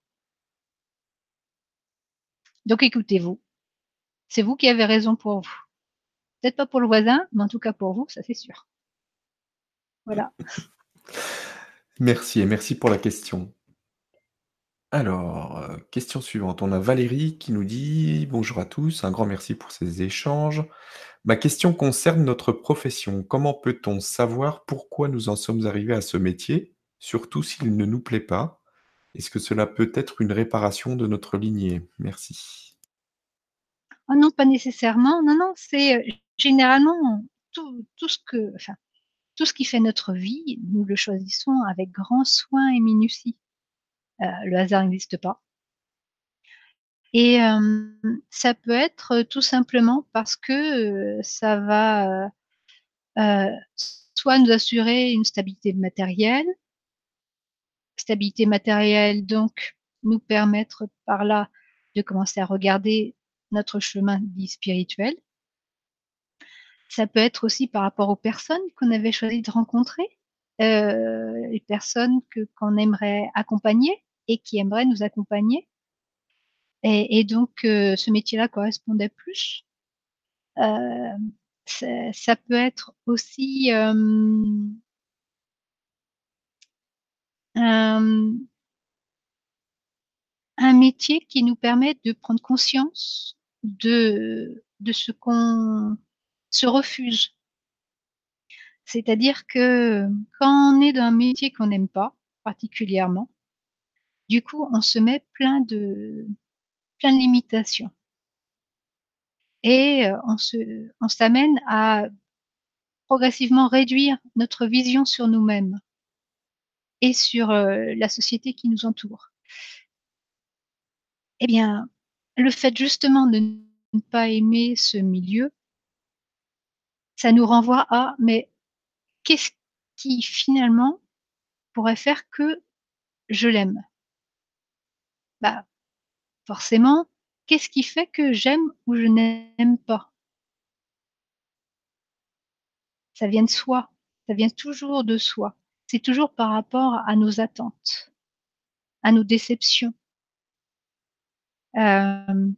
Donc écoutez-vous. C'est vous qui avez raison pour vous. Peut-être pas pour le voisin, mais en tout cas pour vous, ça c'est sûr. Voilà. <laughs> Merci et merci pour la question. Alors, heu, question suivante. On a Valérie qui nous dit: «Bonjour à tous, un grand merci pour ces échanges. Ma question concerne notre profession. Comment peut-on savoir pourquoi nous en sommes arrivés à ce métier, surtout s'il ne nous plaît pas? Est-ce que cela peut être une réparation de notre lignée? Merci». Oh non, pas nécessairement. Non, non, c'est, heu, généralement ce que enfin, tout ce qui fait notre vie, nous le choisissons avec grand soin et minutie. Heu, le hasard n'existe pas. Et hem, ça peut être, heu, tout simplement parce que, ça va, soit nous assurer une stabilité matérielle stabilité matérielle, donc nous permettre par là de commencer à regarder notre chemin dit spirituel. Ça peut être aussi par rapport aux personnes qu'on avait choisi de rencontrer, les personnes que qu'on aimerait accompagner qui aimeraient nous accompagner. Et donc heu, ce métier-là correspondait plus. C'est ça peut être aussi, hem un métier qui nous permet de prendre conscience de de ce qu'on se refuse. C'est-à-dire que quand on est dans un métier qu'on n'aime pas particulièrement, du coup, on se met plein de limitations. Et heu, on s'amène à progressivement réduire notre vision sur nous-mêmes et sur, heu, la société qui nous entoure. Eh bien, le fait justement de ne pas aimer ce milieu ça nous renvoie à: «Mais qu'est-ce qui finalement pourrait faire que je l'aime?» Bah, forcément, qu'est-ce qui fait que j'aime ou je n'aime pas? Ça vient de soi, ça vient toujours de soi. C'est toujours par rapport à nos attentes, à nos déceptions. Hem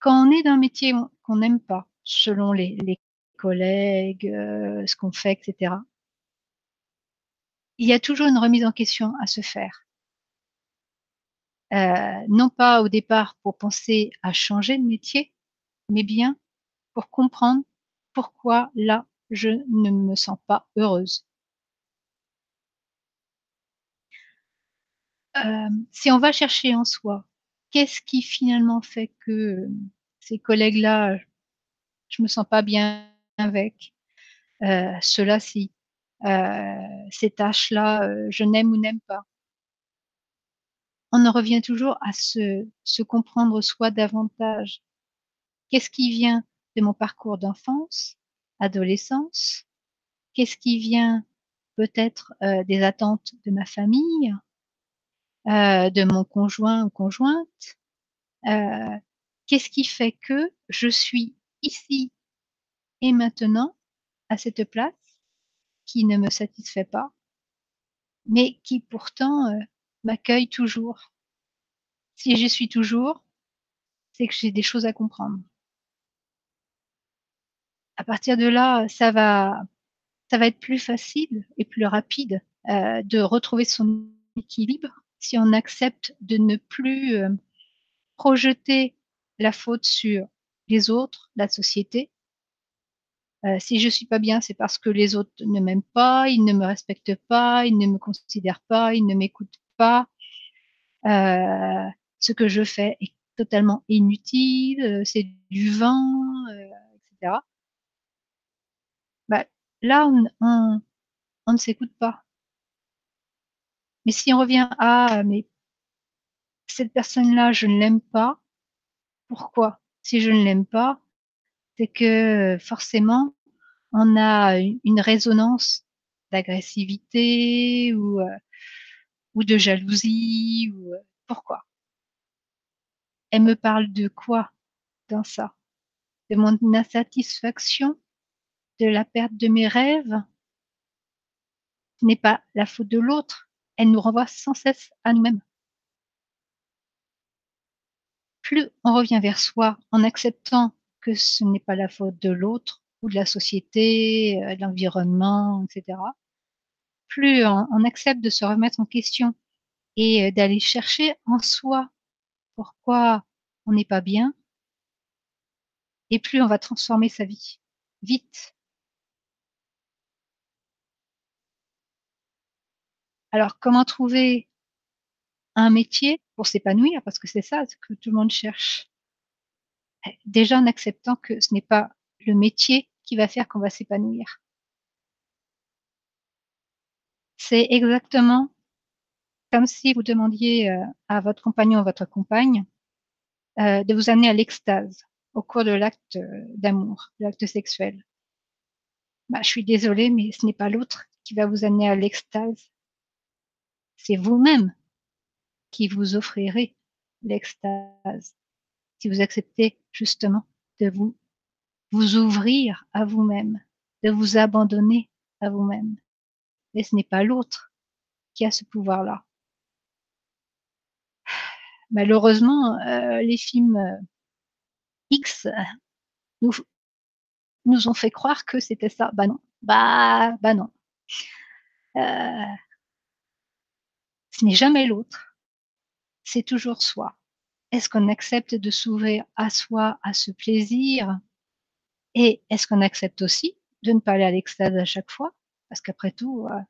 quand on est dans un métier on qu'on n'aime pas, selon les collègues, heu, ce qu'on fait et cetera il y a toujours une remise en question à se faire. Heu, non pas au départ pour penser à changer de métier, mais bien pour comprendre pourquoi là, je ne me sens pas heureuse. Hem, si on va chercher en soi, qu'est-ce qui finalement fait que, hem, ces collègues-là, je me sens pas bien avec? Ceux-là si, heu, ces tâches-là, je n'aime ou n'aime pas? On en revient toujours à se se comprendre soi davantage. Qu'est-ce qui vient de mon parcours d'enfance, adolescence? Qu'est-ce qui vient peut-être, heu, des attentes de ma famille? Heu, de mon conjoint ou conjointe? Heu, qu'est-ce qui fait que je suis ici et maintenant, à cette place, qui ne me satisfait pas mais qui pourtant, heu, m'accueille toujours? Si j'y suis toujours, c'est que j'ai des choses à comprendre. À partir de là, ça va ça va être plus facile et plus rapide, heu, de retrouver son équilibre si on accepte de ne plus, heu, projeter la faute sur les autres, la société. Heu, si je suis pas bien, c'est parce que les autres ne m'aiment pas, ils ne me respectent pas, ils ne me considèrent pas, ils ne m'écoutent pas. Heu, ce que je fais est totalement inutile, heu, c'est du vent, heu, et cetera. Bah, là, on on ne s'écoute pas. Mais si on revient à, mais cette personne-là, je ne l'aime pas. Pourquoi? Si je ne l'aime pas, c'est que forcément, on a une résonance d'agressivité ou, heu, ou de jalousie ou, heu, pourquoi? Elle me parle de quoi dans ça? De mon insatisfaction? De la perte de mes rêves? Ce n'est pas la faute de l'autre, elle nous renvoie sans cesse à nous-mêmes. Plus on revient vers soi en acceptant que ce n'est pas la faute de l'autre ou de la société, de l'environnement et cetera. Plus on accepte de se remettre en question et d'aller chercher en soi pourquoi on n'est pas bien et plus on va transformer sa vie, vite. Alors comment trouver un métier pour s'épanouir? Parce que c'est ça ce que tout le monde cherche. Déjà en acceptant que ce n'est pas le métier qui va faire qu'on va s'épanouir. C'est exactement comme si vous demandiez, heu, à votre compagnon ou votre compagne, heu, de vous amener à l'extase au cours de l'acte, d'amour, l'acte sexuel. Bah, je suis désolée, mais ce n'est pas l'autre qui va vous amener à l'extase. C'est vous-même qui vous offrirez l'extase, si vous acceptez justement de vous vous ouvrir à vous-même, de vous abandonner à vous-même. Et ce n'est pas l'autre qui a ce pouvoir-là. Malheureusement, heu, les films, heu, X nous ont fait croire que c'était ça. Bah non, bah bah non. Heu ce n'est jamais l'autre, c'est toujours soi. Est-ce qu'on accepte de s'ouvrir à soi, à ce plaisir? Et est-ce qu'on accepte aussi de ne pas aller à l'extase à chaque fois? Parce qu'après tout, heu,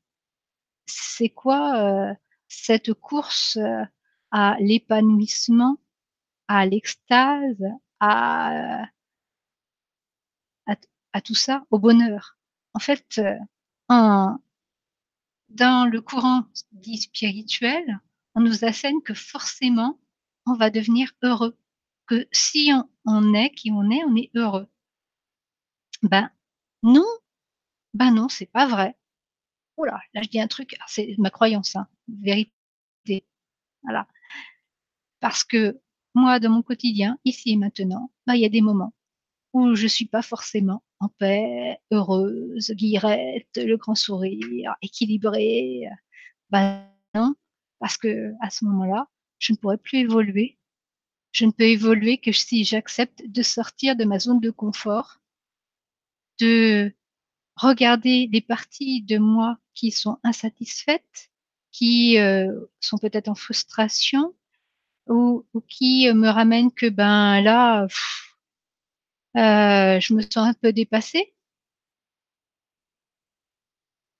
c'est quoi, heu, cette course, heu, à l'épanouissement, à l'extase, à, tout ça, au bonheur? En fait, dans le courant dit spirituel, on nous assène que forcément on va devenir heureux, que si on on est qui on est, on est heureux. Ben non, ben non, c'est pas vrai. Ouh là, là je dis un truc, c'est ma croyance, hein, vérité. Voilà. Parce que moi, dans mon quotidien, ici et maintenant, bah, il y a des moments où je suis pas forcément en paix, heureuse, guillerette, le grand sourire, équilibrée. Bah non, parce qu'à ce moment-là, je ne pourrais plus évoluer. Je ne peux évoluer que si j'accepte de sortir de ma zone de confort de regarder les parties de moi qui sont insatisfaites, qui, heu, sont peut-être en frustration ou ou qui, heu, me ramènent que, ben, là, heu, je me sens un peu dépassée.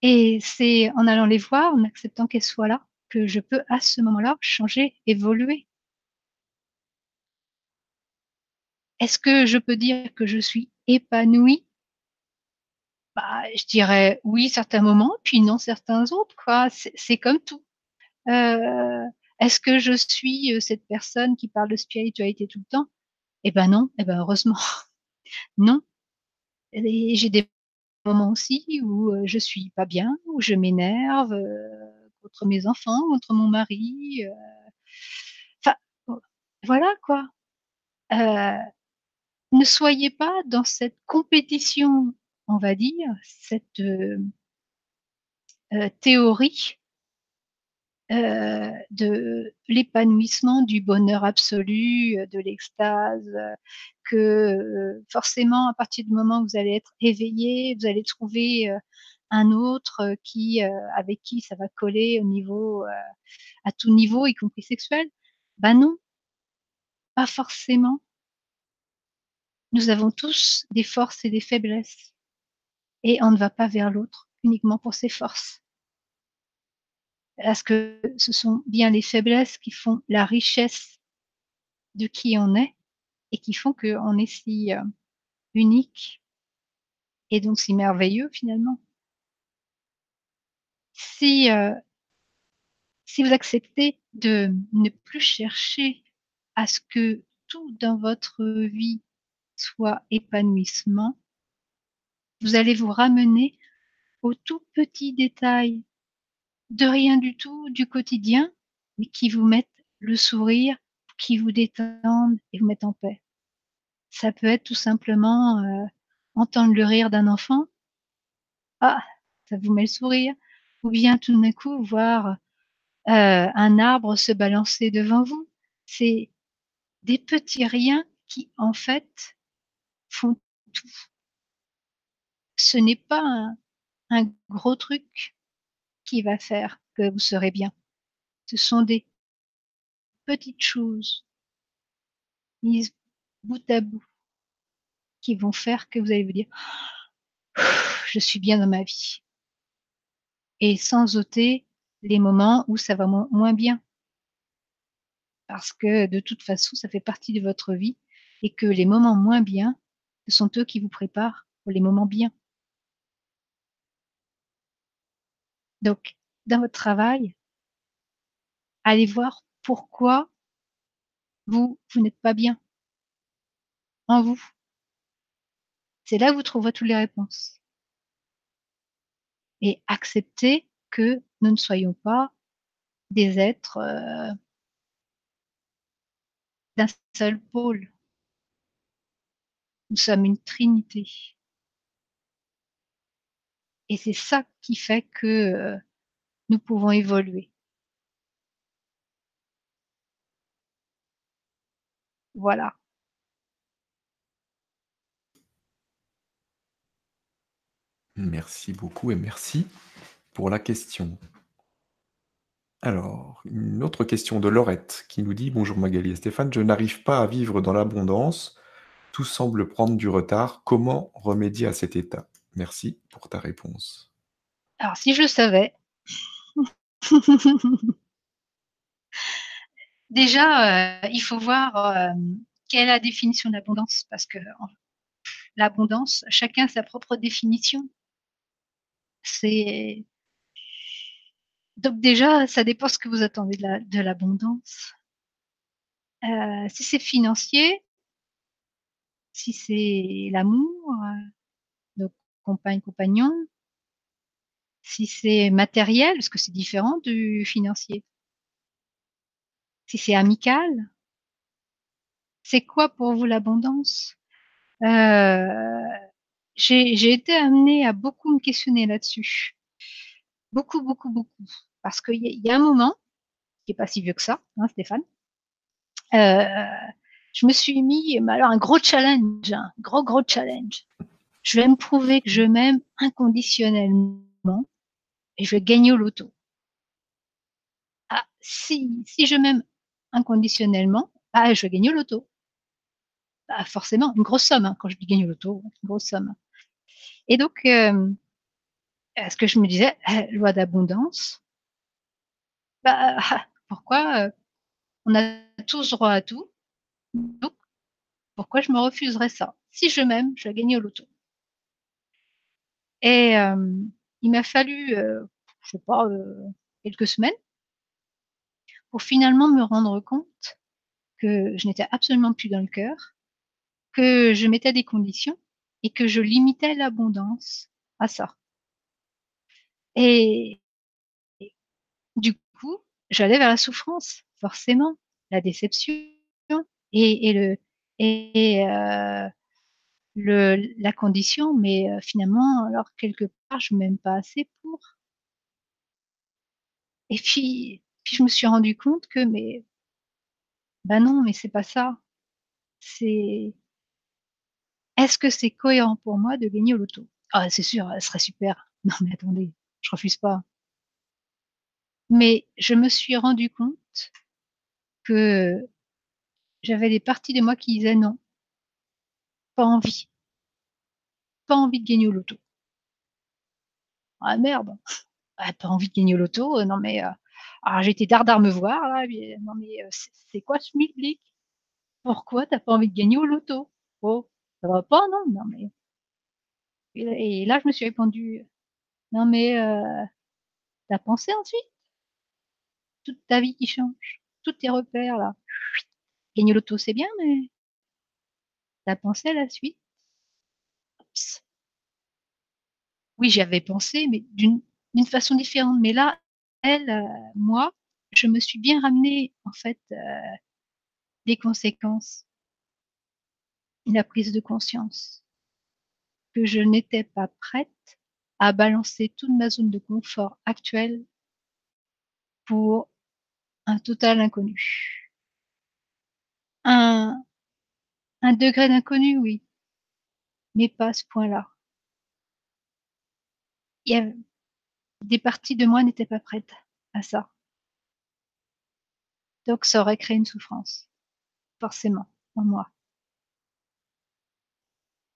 Et c'est en allant les voir, en acceptant qu'elles soient là, que je peux à ce moment-là changer, évoluer. Est-ce que je peux dire que je suis épanouie? Bah, je dirais oui certains moments, puis non certains autres quoi, c'est comme tout. Heu, est-ce que je suis, heu, cette personne qui parle de spiritualité tout le temps? Et ben non, et ben heureusement. <laughs> Non. Et j'ai des moments aussi où, heu, je suis pas bien, où je m'énerve, contre mes enfants, contre mon mari, enfin, voilà quoi. Ne soyez pas dans cette compétition, on va dire, cette, heu heu, théorie heu, de l'épanouissement, du bonheur absolu, de l'extase, que, forcément à partir du moment où vous allez être éveillé, vous allez trouver, un autre, qui, avec qui ça va coller au niveau, à tout niveau, y compris sexuel. Bah non. Pas forcément. Nous avons tous des forces et des faiblesses et on ne va pas vers l'autre uniquement pour ses forces. Parce que ce sont bien les faiblesses qui font la richesse de qui on est et qui font qu'on est si, heu, unique et donc si merveilleux finalement. Si, heu si vous acceptez de ne plus chercher à ce que tout dans votre vie soit épanouissement vous allez vous ramener aux tout petits détails de rien du tout, du quotidien, mais qui vous mettent le sourire, qui vous détendent et vous mettent en paix. Ça peut être tout simplement, heu, entendre le rire d'un enfant. Ah! Ça vous met le sourire ou bien tout d'un coup voir, heu, un arbre se balancer devant vous. C'est des petits riens qui en fait font tout. Ce n'est pas un gros truc qui va faire que vous serez bien. Ce sont des petites choses mises bout à bout qui vont faire que vous allez vous dire: «Je suis bien dans ma vie» et sans ôter les moments où ça va moins bien. Parce que de toute façon, ça fait partie de votre vie et que les moments moins bien, ce sont eux qui vous préparent pour les moments bien. Donc, dans votre travail allez voir pourquoi vous, vous n'êtes pas bien en vous. C'est là que vous trouverez toutes les réponses. Et accepter que nous ne soyons pas des êtres, heu d'un seul pôle. Nous sommes une trinité. Et c'est ça qui fait que, heu, nous pouvons évoluer. Voilà. Merci beaucoup et merci pour la question. Alors, une autre question de Laurette qui nous dit: «Bonjour Magali et Stéphane, je n'arrive pas à vivre dans l'abondance. Tout semble prendre du retard. Comment remédier à cet état? Merci pour ta réponse». Alors si je le savais. <laughs> Déjà, heu, il faut voir, hem, quelle est la définition de l'abondance parce qu'en l'abondance, chacun a sa propre définition. C'est donc déjà, ça dépend ce que vous attendez de la de l'abondance. Si c'est financier si c'est l'amour, compagne, compagnon si c'est matériel, parce que c'est différent du financier si c'est amical c'est quoi pour vous l'abondance? Heu, j'ai été amenée à beaucoup me questionner là-dessus. Beaucoup, beaucoup, beaucoup. Parce qu'il y a un moment, qui est pas si vieux que ça, hein, Stéphane heu, je me suis mis, alors un gros challenge, hein, gros, gros challenge. Je vais me prouver que je m'aime inconditionnellement et je vais gagner au loto. Ah, si si je m'aime inconditionnellement, ah, je vais gagner au loto. Bah, forcément, une grosse somme, hein, quand je dis gagner au loto, une grosse somme et donc hem, heu, ce que je me disais: «Eh, loi d'abondance» bah, pourquoi, heu, on a tous droit à tout, donc pourquoi je me refuserais ça? Si je m'aime, je vais gagner au loto. Et il m'a fallu, je sais pas, quelques semaines pour finalement me rendre compte que je n'étais absolument plus dans le cœur, que je mettais des conditions et que je limitais l'abondance à ça. Et et du coup, j'allais vers la souffrance, forcément, la déception et et le et heu, le la condition, mais heu, finalement, alors quelque part, je m'aime pas assez pour. Et puis puis je me suis rendu compte que mais bah, non, mais c'est pas ça. C'est est-ce que c'est cohérent pour moi de gagner au loto? Ah, c'est sûr, ce serait super. Non, mais attendez, je refuse pas. Mais je me suis rendu compte que j'avais des parties de moi qui disaient: «Non». Pas envie. Pas envie de gagner au loto. Ah merde! Ah, pas envie de gagner au loto, heu, non mais heu, alors j'étais dare me voir là, mais non mais c'est quoi ce schmilblick? Pourquoi tu as pas envie de gagner au loto? Oh, ça va pas, non? Non mais et là je me suis répondu: «Non mais heu, tu as pensé ensuite?» Toute ta vie qui change, tous tes repères là. Gagner au c'est bien, mais tu as pensé à la suite? Oups. Oui, j'y avais pensé, mais d'une façon différente, mais là, elle, heu, moi, je me suis bien ramené en fait, heu, des conséquences. La prise de conscience. Que je n'étais pas prête à balancer toute ma zone de confort actuelle pour un total inconnu. Un un degré d'inconnu, oui. Mais pas à ce point-là. Des parties de moi n'étaient pas prêtes à ça. Donc ça aurait créé une souffrance, forcément, en moi.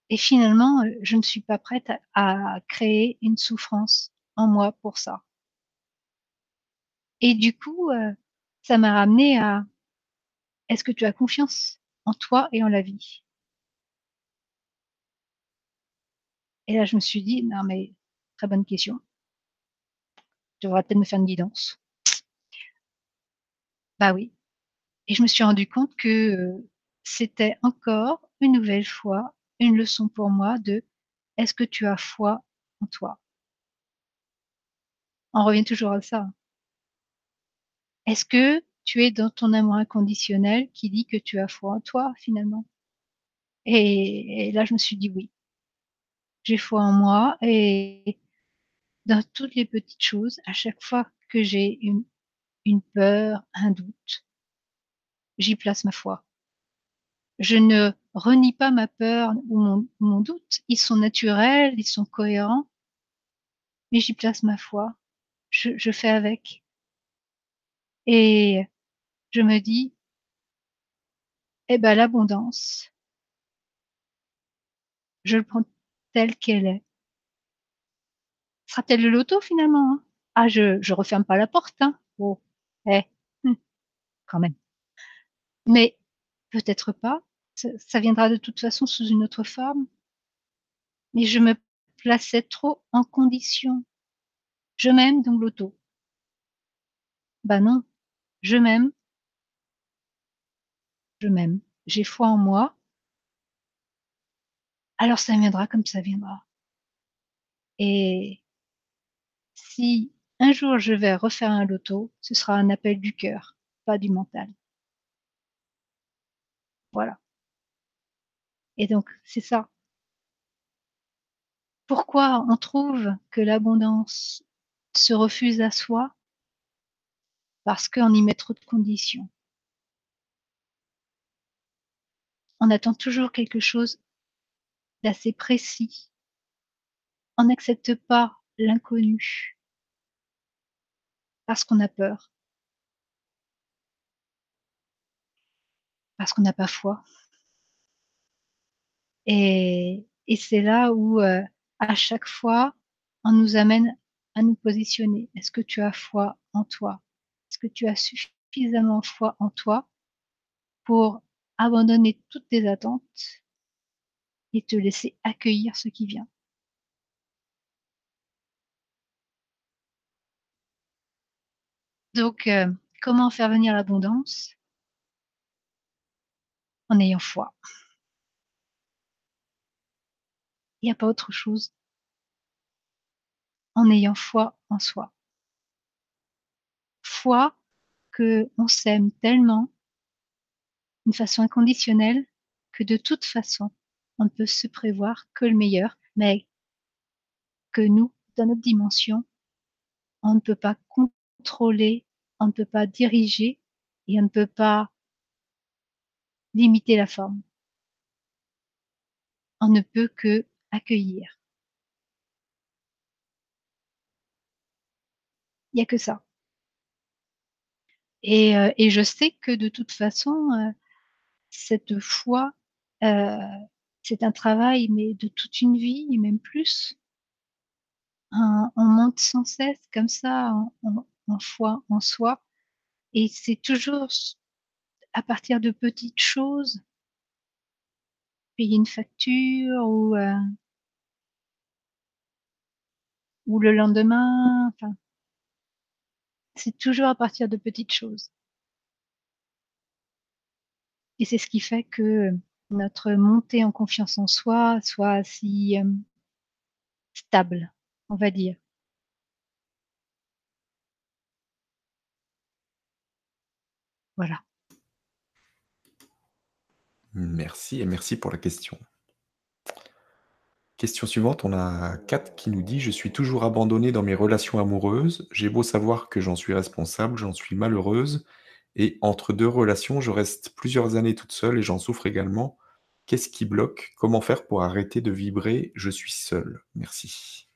Et finalement, heu, je ne suis pas prête à à créer une souffrance en moi pour ça. Et du coup, heu, ça m'a ramenée à: «Est-ce que tu as confiance? En toi et en la vie?» Et là, je me suis dit: «Non mais très bonne question». Je devrais peut-être me faire une guidance. Bah oui et je me suis rendu compte que, heu, c'était encore une nouvelle fois une leçon pour moi de: «Est-ce que tu as foi en toi?» On revient toujours à ça. Est-ce que tu es dans ton amour inconditionnel qui dit que tu as foi en toi, finalement? Et là, je me suis dit: «Oui». J'ai foi en moi et dans toutes les petites choses, à chaque fois que j'ai une peur, un doute j'y place ma foi. Je ne renie pas ma peur ou mon doute, ils sont naturels, ils sont cohérents mais j'y place ma foi. Je fais avec. Et je me dis eh bah, l'abondance je le prends telle qu'elle est. Sera-t-elle le loto finalement, hein? Ah je je referme pas la porte, hein. Oh, eh, mmh, quand même. Mais peut-être pas, ça viendra de toute façon sous une autre forme. Mais je me plaçais trop en condition. Je m'aime donc loto. Bah non, je m'aime je m'aime, j'ai foi en moi alors ça viendra comme ça viendra. Et si un jour je vais refaire un loto, ce sera un appel du cœur, pas du mental. Voilà. Et donc c'est ça. Pourquoi on trouve que l'abondance se refuse à soi? Parce qu'on y met trop de conditions. On attend toujours quelque chose d'assez précis. On n'accepte pas l'inconnu. Parce qu'on a peur. Parce qu'on n'a pas foi. Et c'est là où, heu, à chaque fois, on nous amène à nous positionner. Est-ce que tu as foi en toi? Est-ce que tu as suffisamment foi en toi pour abandonner toutes tes attentes et te laisser accueillir ce qui vient? Donc heu, comment faire venir l'abondance? En ayant foi? Il y a pas autre chose. En ayant foi en soi. Qu'on s'aime tellement d'une façon inconditionnelle, que de toute façon, on ne peut se prévoir que le meilleur, mais que nous, dans notre dimension, on ne peut pas contrôler, on ne peut pas diriger et on ne peut pas limiter la forme. On ne peut qu'accueillir. Il y a que ça. Et heu et je sais que de toute façon, heu, cette foi, heu, c'est un travail, mais de toute une vie et même plus. On on monte sans cesse comme ça en foi en soi et c'est toujours à partir de petites choses payer une facture ou heu ou le lendemain, enfin c'est toujours à partir de petites choses. Et c'est ce qui fait que notre montée en confiance en soi soit si, hem stable, on va dire. Voilà. Merci et merci pour la question. Question suivante, on a Kat qui nous dit: «Je suis toujours abandonnée dans mes relations amoureuses. J'ai beau savoir que j'en suis responsable, j'en suis malheureuse et entre 2 relations, je reste plusieurs années toute seule et j'en souffre également. Qu'est-ce qui bloque? Comment faire pour arrêter de vibrer? "je suis seule"? Merci».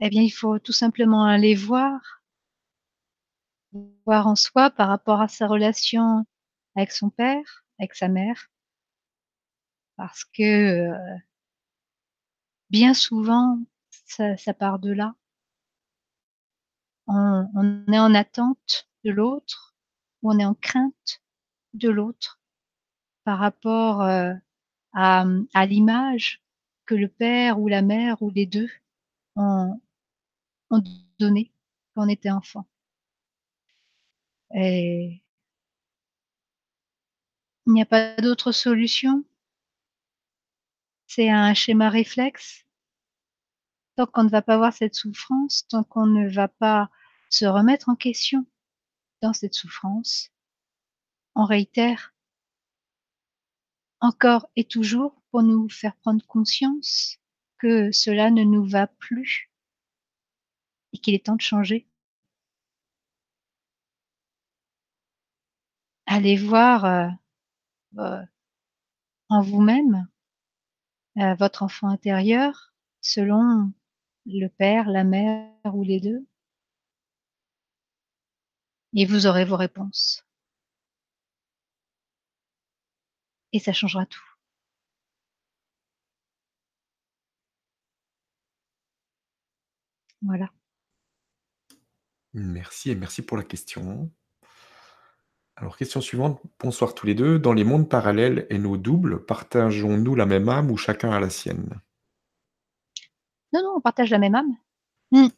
Eh bien, il faut tout simplement aller voir voir en soi par rapport à sa relation avec son père, avec sa mère. Parce que, heu bien souvent, ça ça part de là. On on est en attente de l'autre on est en crainte de l'autre par rapport, heu, à, à l'image que le père ou la mère ou les 2 ont ont donné quand on était enfant. Et il n'y a pas d'autre solution. C'est un schéma réflexe. Tant qu'on ne va pas voir cette souffrance, tant qu'on ne va pas se remettre en question dans cette souffrance on réitère encore et toujours pour nous faire prendre conscience que cela ne nous va plus et qu'il est temps de changer. Allez voir, heu heu, en vous-même, heu, votre enfant intérieur selon le père, la mère ou les 2 et vous aurez vos réponses. Et ça changera tout. Voilà. Merci et merci pour la question. Alors question suivante. Bonsoir tous les 2. Dans les mondes parallèles et nos doubles, partageons-nous la même âme ou chacun a la sienne? Non, non, on partage la même âme. Mmh.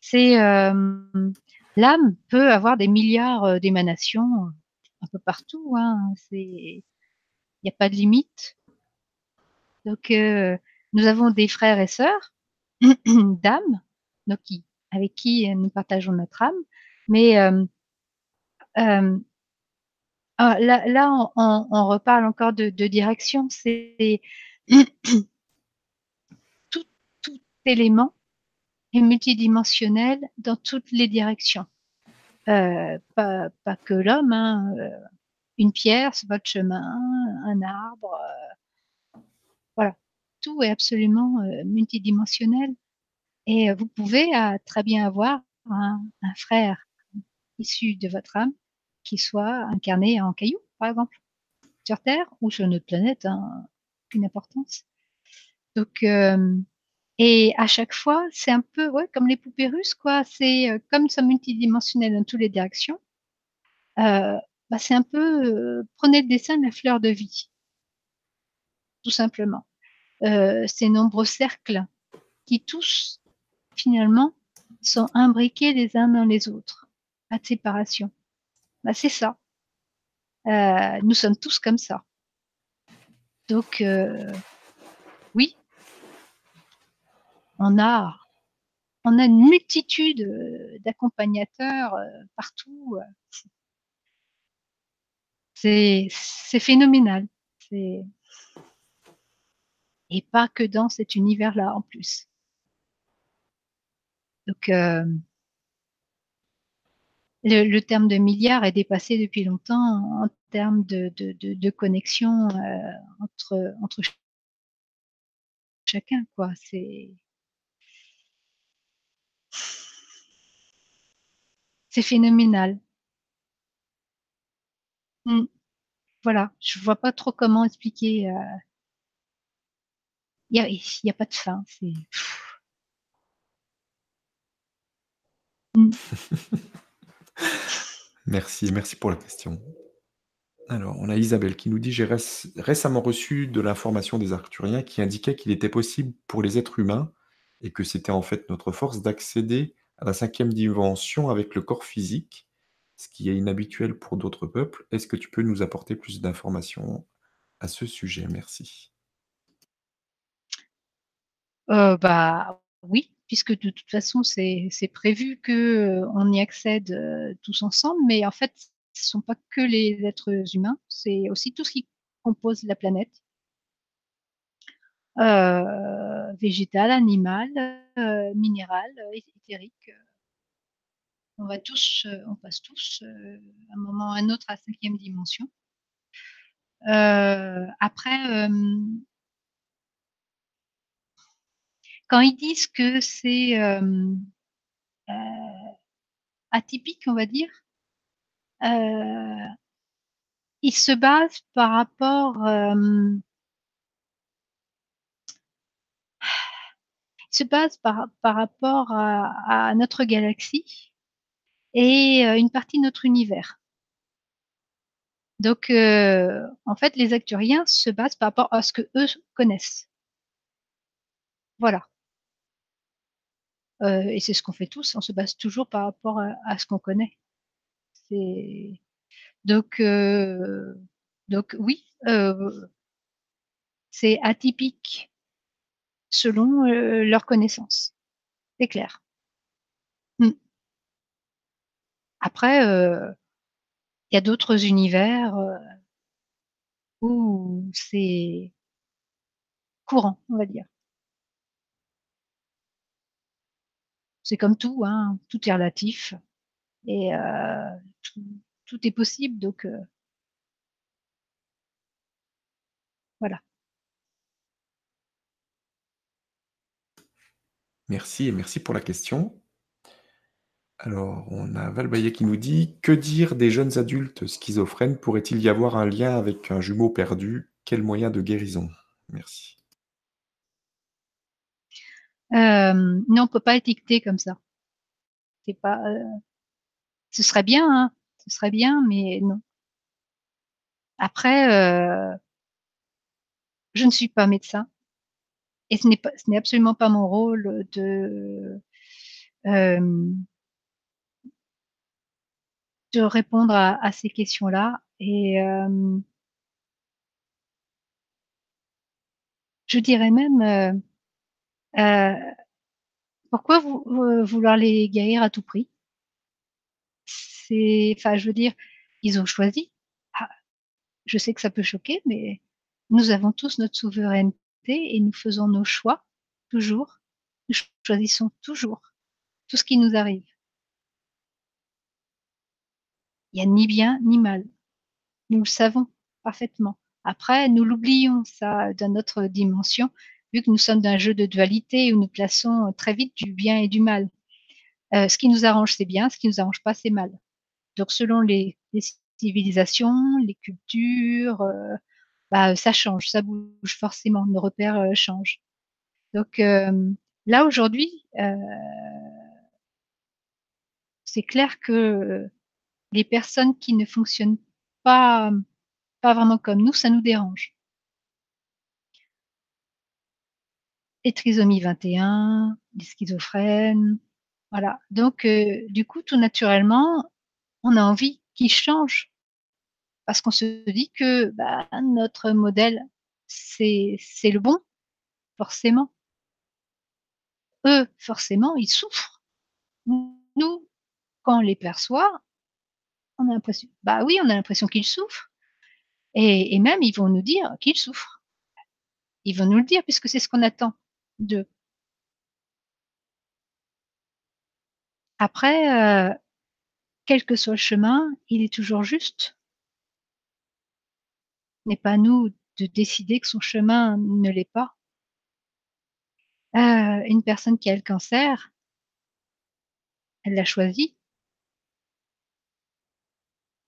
C'est, hem, l'âme peut avoir des milliards, heu, d'émanations, un peu partout, hein, il y a pas de limite. Donc nous avons des frères et sœurs <clears throat> d'âme, avec qui, nous partageons notre âme, mais ah là on reparle encore de direction, c'est <clears throat> tout élément est multidimensionnel dans toutes les directions. Heu, pas que l'homme, hein, heu, une pierre votre chemin, un arbre, heu voilà, tout est absolument, multidimensionnel. Et vous pouvez, très bien avoir un frère issu de votre âme qui soit incarné en caillou, par exemple, sur terre ou sur une autre planète, hein, importance. Donc hem et à chaque fois, c'est un peu, ouais, comme les poupées russes, quoi. C'est, heu, comme nous sommes multidimensionnels dans toutes les directions, heu, bah, c'est un peu, prenez le dessin de la fleur de vie tout simplement. Ces nombreux cercles qui tous, finalement, sont imbriqués les uns dans les autres, pas de séparation. Bah, c'est ça. Heu, nous sommes tous comme ça. Donc heu, oui. On a on a une multitude, heu, d'accompagnateurs, partout, c'est phénoménal, et pas que dans cet univers-là, en plus. Donc le terme de milliard est dépassé depuis longtemps en termes de de de connexion, heu, entre entre ch chacun, quoi, c'est phénoménal. Mmh. Voilà, je vois pas trop comment expliquer, heu il y a a pas de fin, c'est. <laughs> Merci, merci pour la question. Alors, on a Isabelle qui nous dit: «J'ai réc récemment reçu de l'information des arcturiens qui indiquait qu'il était possible pour les êtres humains et que c'était en fait notre force d'accéder à la 5e dimension avec le corps physique, ce qui est inhabituel pour d'autres peuples. Est-ce que tu peux nous apporter plus d'informations à ce sujet? Merci». Heu, bah, oui, puisque de toute façon, c'est prévu qu'on y accède, heu, tous ensemble, mais en fait, ce sont pas que les êtres humains, c'est aussi tout ce qui compose la planète. Heu, végétal, animal, minéral, éthérique, on va tous, on passe tous, à un moment ou à un autre à la 5e dimension. Après, quand ils disent que c'est, hem, heu, atypique, on va dire, euh, il se base par rapport euh, par, rapport à, notre galaxie et euh, une partie de notre univers. Donc, euh, en fait, les acturiens se basent par rapport à ce que eux connaissent. Voilà. Euh, et c'est ce qu'on fait tous. On se base toujours par rapport à, ce qu'on connaît. Donc, euh, donc oui, euh, c'est atypique selon leur connaissance. C'est clair. Hmm. Après, il y a d'autres univers où c'est courant, on va dire. C'est comme tout, hein, tout est relatif et euh, tout, est possible, donc euh, voilà. Merci et merci pour la question. Alors, on a Valbaye qui nous dit Que dire des jeunes adultes schizophrènes? Pourrait-il y avoir un lien avec un jumeau perdu? Quel moyen de guérison? Merci. Euh, non, on peut pas étiqueter comme ça. Euh, ce serait bien, hein, ce serait bien, mais non. Après, euh, je ne suis pas médecin et ce n'est absolument pas mon rôle de euh, de répondre à, à ces questions-là et je dirais même euh, pourquoi vouloir les guérir à tout prix? C'est, enfin, je veux dire, ils ont choisi. Ah, je sais que ça peut choquer, mais nous avons tous notre souveraineté et nous faisons nos choix toujours. Nous choisissons toujours tout ce qui nous arrive. Il n'y a ni bien ni mal. Nous le savons parfaitement. Après, nous l'oublions, ça, dans notre dimension, vu que nous sommes dans un jeu de dualité où nous plaçons très vite du bien et du mal. Euh, ce qui nous arrange, c'est bien, ce qui nous arrange pas, c'est mal. Donc, selon les, civilisations, les cultures, euh, bah, ça change, ça bouge forcément, nos repères euh, changent. Donc, là, aujourd'hui, c'est clair que les personnes qui ne fonctionnent pas, pas vraiment comme nous, ça nous dérange. Et trisomie 21, les schizophrènes, voilà. Donc, euh, du coup, tout naturellement, on a envie qu'ils changent. Parce qu'on se dit que bah, notre modèle, c'est le bon, forcément. Eux, forcément, ils souffrent. Nous, quand on les perçoit, on a l'impression, bah oui, on a l'impression qu'ils souffrent. Et, et, même, ils vont nous dire qu'ils souffrent. Ils vont nous le dire puisque c'est ce qu'on attend Après, euh, quel que soit le chemin, il est toujours juste. N'est pas nous de décider que son chemin ne l'est pas. Euh, une personne qui a le cancer, elle l'a choisi.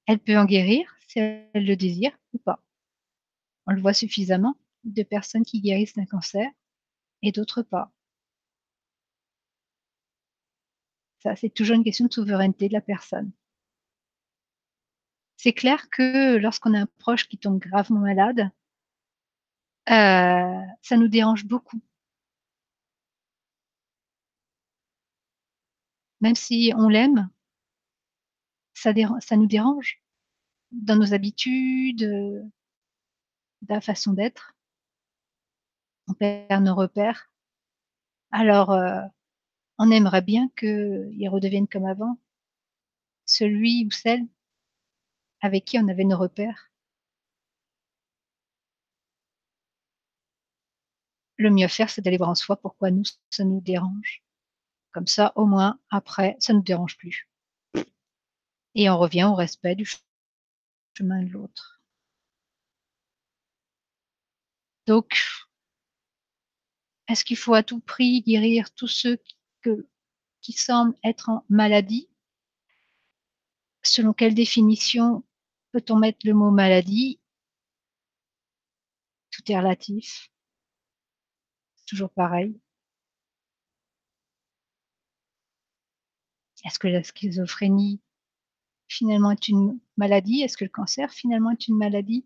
Elle peut en guérir si elle le désire ou pas. On le voit suffisamment de personnes qui guérissent d'un cancer et d'autres pas. Ça, c'est toujours une question de souveraineté de la personne. C'est clair que lorsqu'on a un proche qui tombe gravement malade, euh, ça nous dérange beaucoup. Même si on l'aime, ça, ça, nous dérange dans nos habitudes, dans la façon d'être. On perd nos repères. Alors, euh, on aimerait bien qu'il redevienne comme avant, celui ou celle avec qui on avait nos repères. Le mieux faire, c'est d'aller voir en soi pourquoi nous, ça nous dérange. Comme ça, au moins, après, ça ne nous dérange plus. Et on revient au respect du chemin de l'autre. Donc, est-ce qu'il faut à tout prix guérir tous ceux qui semblent être en maladie? Selon quelle définition peut-on mettre le mot maladie? Tout est relatif. Toujours pareil. Est-ce que la schizophrénie finalement est une maladie? Est-ce que le cancer finalement est une maladie?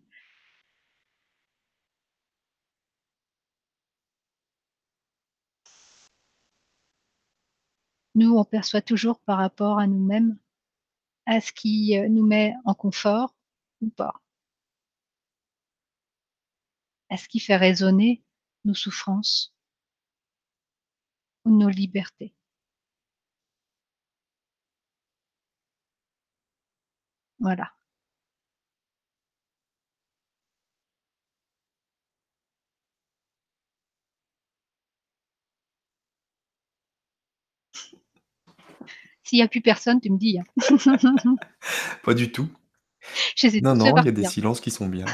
Nous, on perçoit toujours par rapport à nous-mêmes, à ce qui euh, nous met en confort ou pas. À ce qui fait résonner nos souffrances ou nos libertés. Voilà. S'il n'y a plus personne, tu me dis. Hein. <laughs> Pas du tout. Non, non, il y a des silences qui sont bien.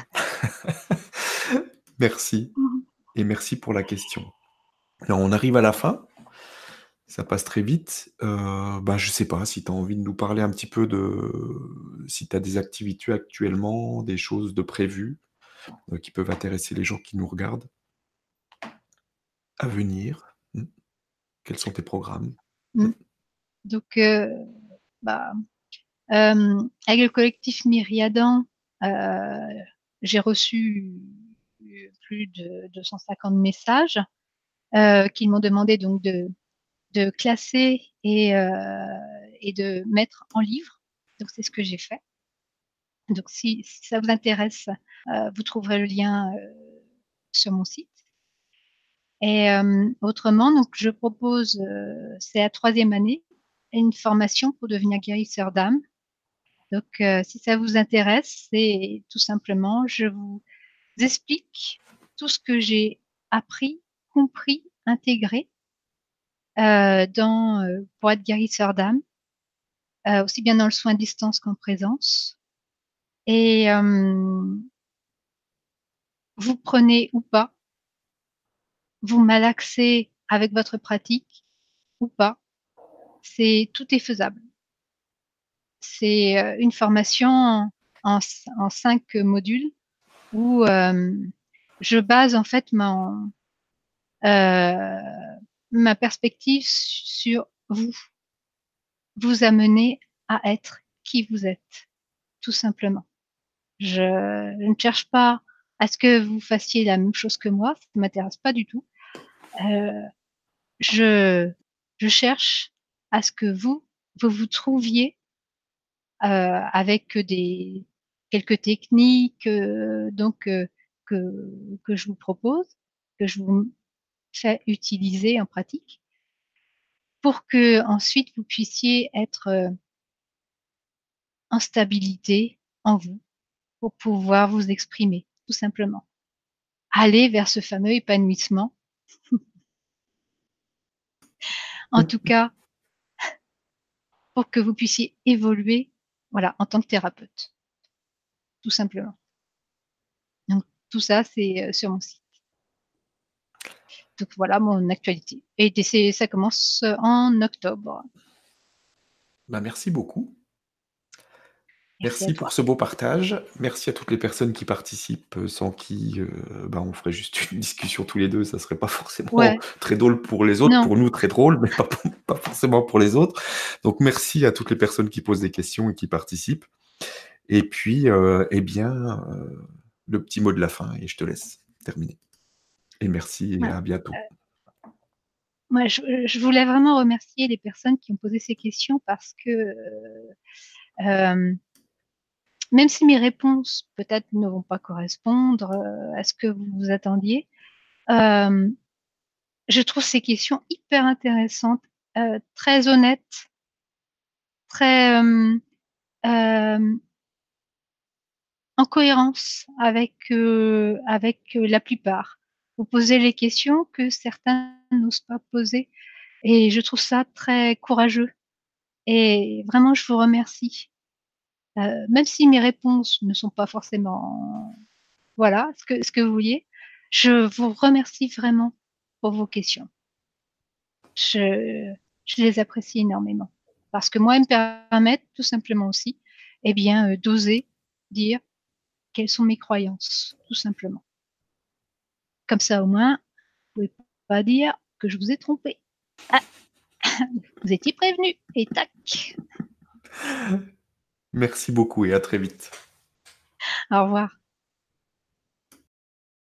<laughs> merci. Mmh Et merci pour la question. Alors, on arrive à la fin. Ça passe très vite. Euh, bah, je sais pas si tu as envie de nous parler un petit peu de si tu as des activités actuellement, des choses de prévues, euh, qui peuvent intéresser les gens qui nous regardent? À venir? Mmh. Quels sont tes programmes? Mmh. Donc, euh, bah, avec le collectif Myriadan, j'ai reçu plus de 250 messages, qui m'ont demandé donc de classer et, euh, de mettre en livre. Donc c'est ce que j'ai fait. Donc si, ça vous intéresse, euh, vous trouverez le lien euh, sur mon site. Et autrement, donc je propose, c'est la troisième année, une formation pour devenir guérisseur d'âme. Donc si ça vous intéresse, c'est tout simplement, je vous explique tout ce que j'ai appris, compris, intégré euh, dans, euh, pour être guérisseur d'âme, euh, aussi bien dans le soin à distance qu'en présence. Et vous prenez ou pas, vous malaxez avec votre pratique ou pas, c'est tout est faisable. C'est une formation en, cinq modules où je base en fait euh, ma perspective sur vous, vous amener à être qui vous êtes, tout simplement. Je, ne cherche pas à ce que vous fassiez la même chose que moi, ça ne m'intéresse pas du tout. Euh, je cherche à ce que vous, vous vous trouviez euh, avec des quelques techniques euh, donc euh, que que je vous propose, que je vous fait utiliser en pratique pour que ensuite vous puissiez être en stabilité en vous pour pouvoir vous exprimer, tout simplement. Aller vers ce fameux épanouissement. <laughs> en tout cas, pour que vous puissiez évoluer, voilà, en tant que thérapeute. Tout simplement. Donc, tout ça, c'est euh, sur mon site. Donc voilà mon actualité. Et ça commence en octobre. Bah, merci beaucoup. Merci, pour ce beau partage. Merci à toutes les personnes qui participent, euh, sans qui euh, bah, on ferait juste <laughs> une discussion tous les deux. Ça serait pas forcément très drôle pour les autres, pour nous très drôle, mais <laughs> pas, forcément pour les autres. Donc merci à toutes les personnes qui posent des questions et qui participent. Et puis, euh, eh bien, le petit mot de la fin, et je te laisse terminer. Et merci et à bientôt. Moi, je, voulais vraiment remercier les personnes qui ont posé ces questions parce que même si mes réponses peut-être ne vont pas correspondre à ce que vous attendiez, je trouve ces questions hyper intéressantes, très honnêtes, très en cohérence avec avec la plupart vous posez les questions que certains n'osent pas poser. Et je trouve ça très courageux. Et vraiment, je vous remercie. Euh, même si mes réponses ne sont pas forcément, voilà, ce que, vous vouliez, je vous remercie vraiment pour vos questions. Je, les apprécie énormément. Parce que moi, elles me permettent tout simplement aussi eh bien, heu, d'oser dire: «Quelles sont mes croyances?» tout simplement. Comme ça, au moins, vous pouvez pas dire que je vous ai trompé. Ah! <laughs> Vous étiez prévenus et tac! Merci beaucoup et à très vite. Au revoir.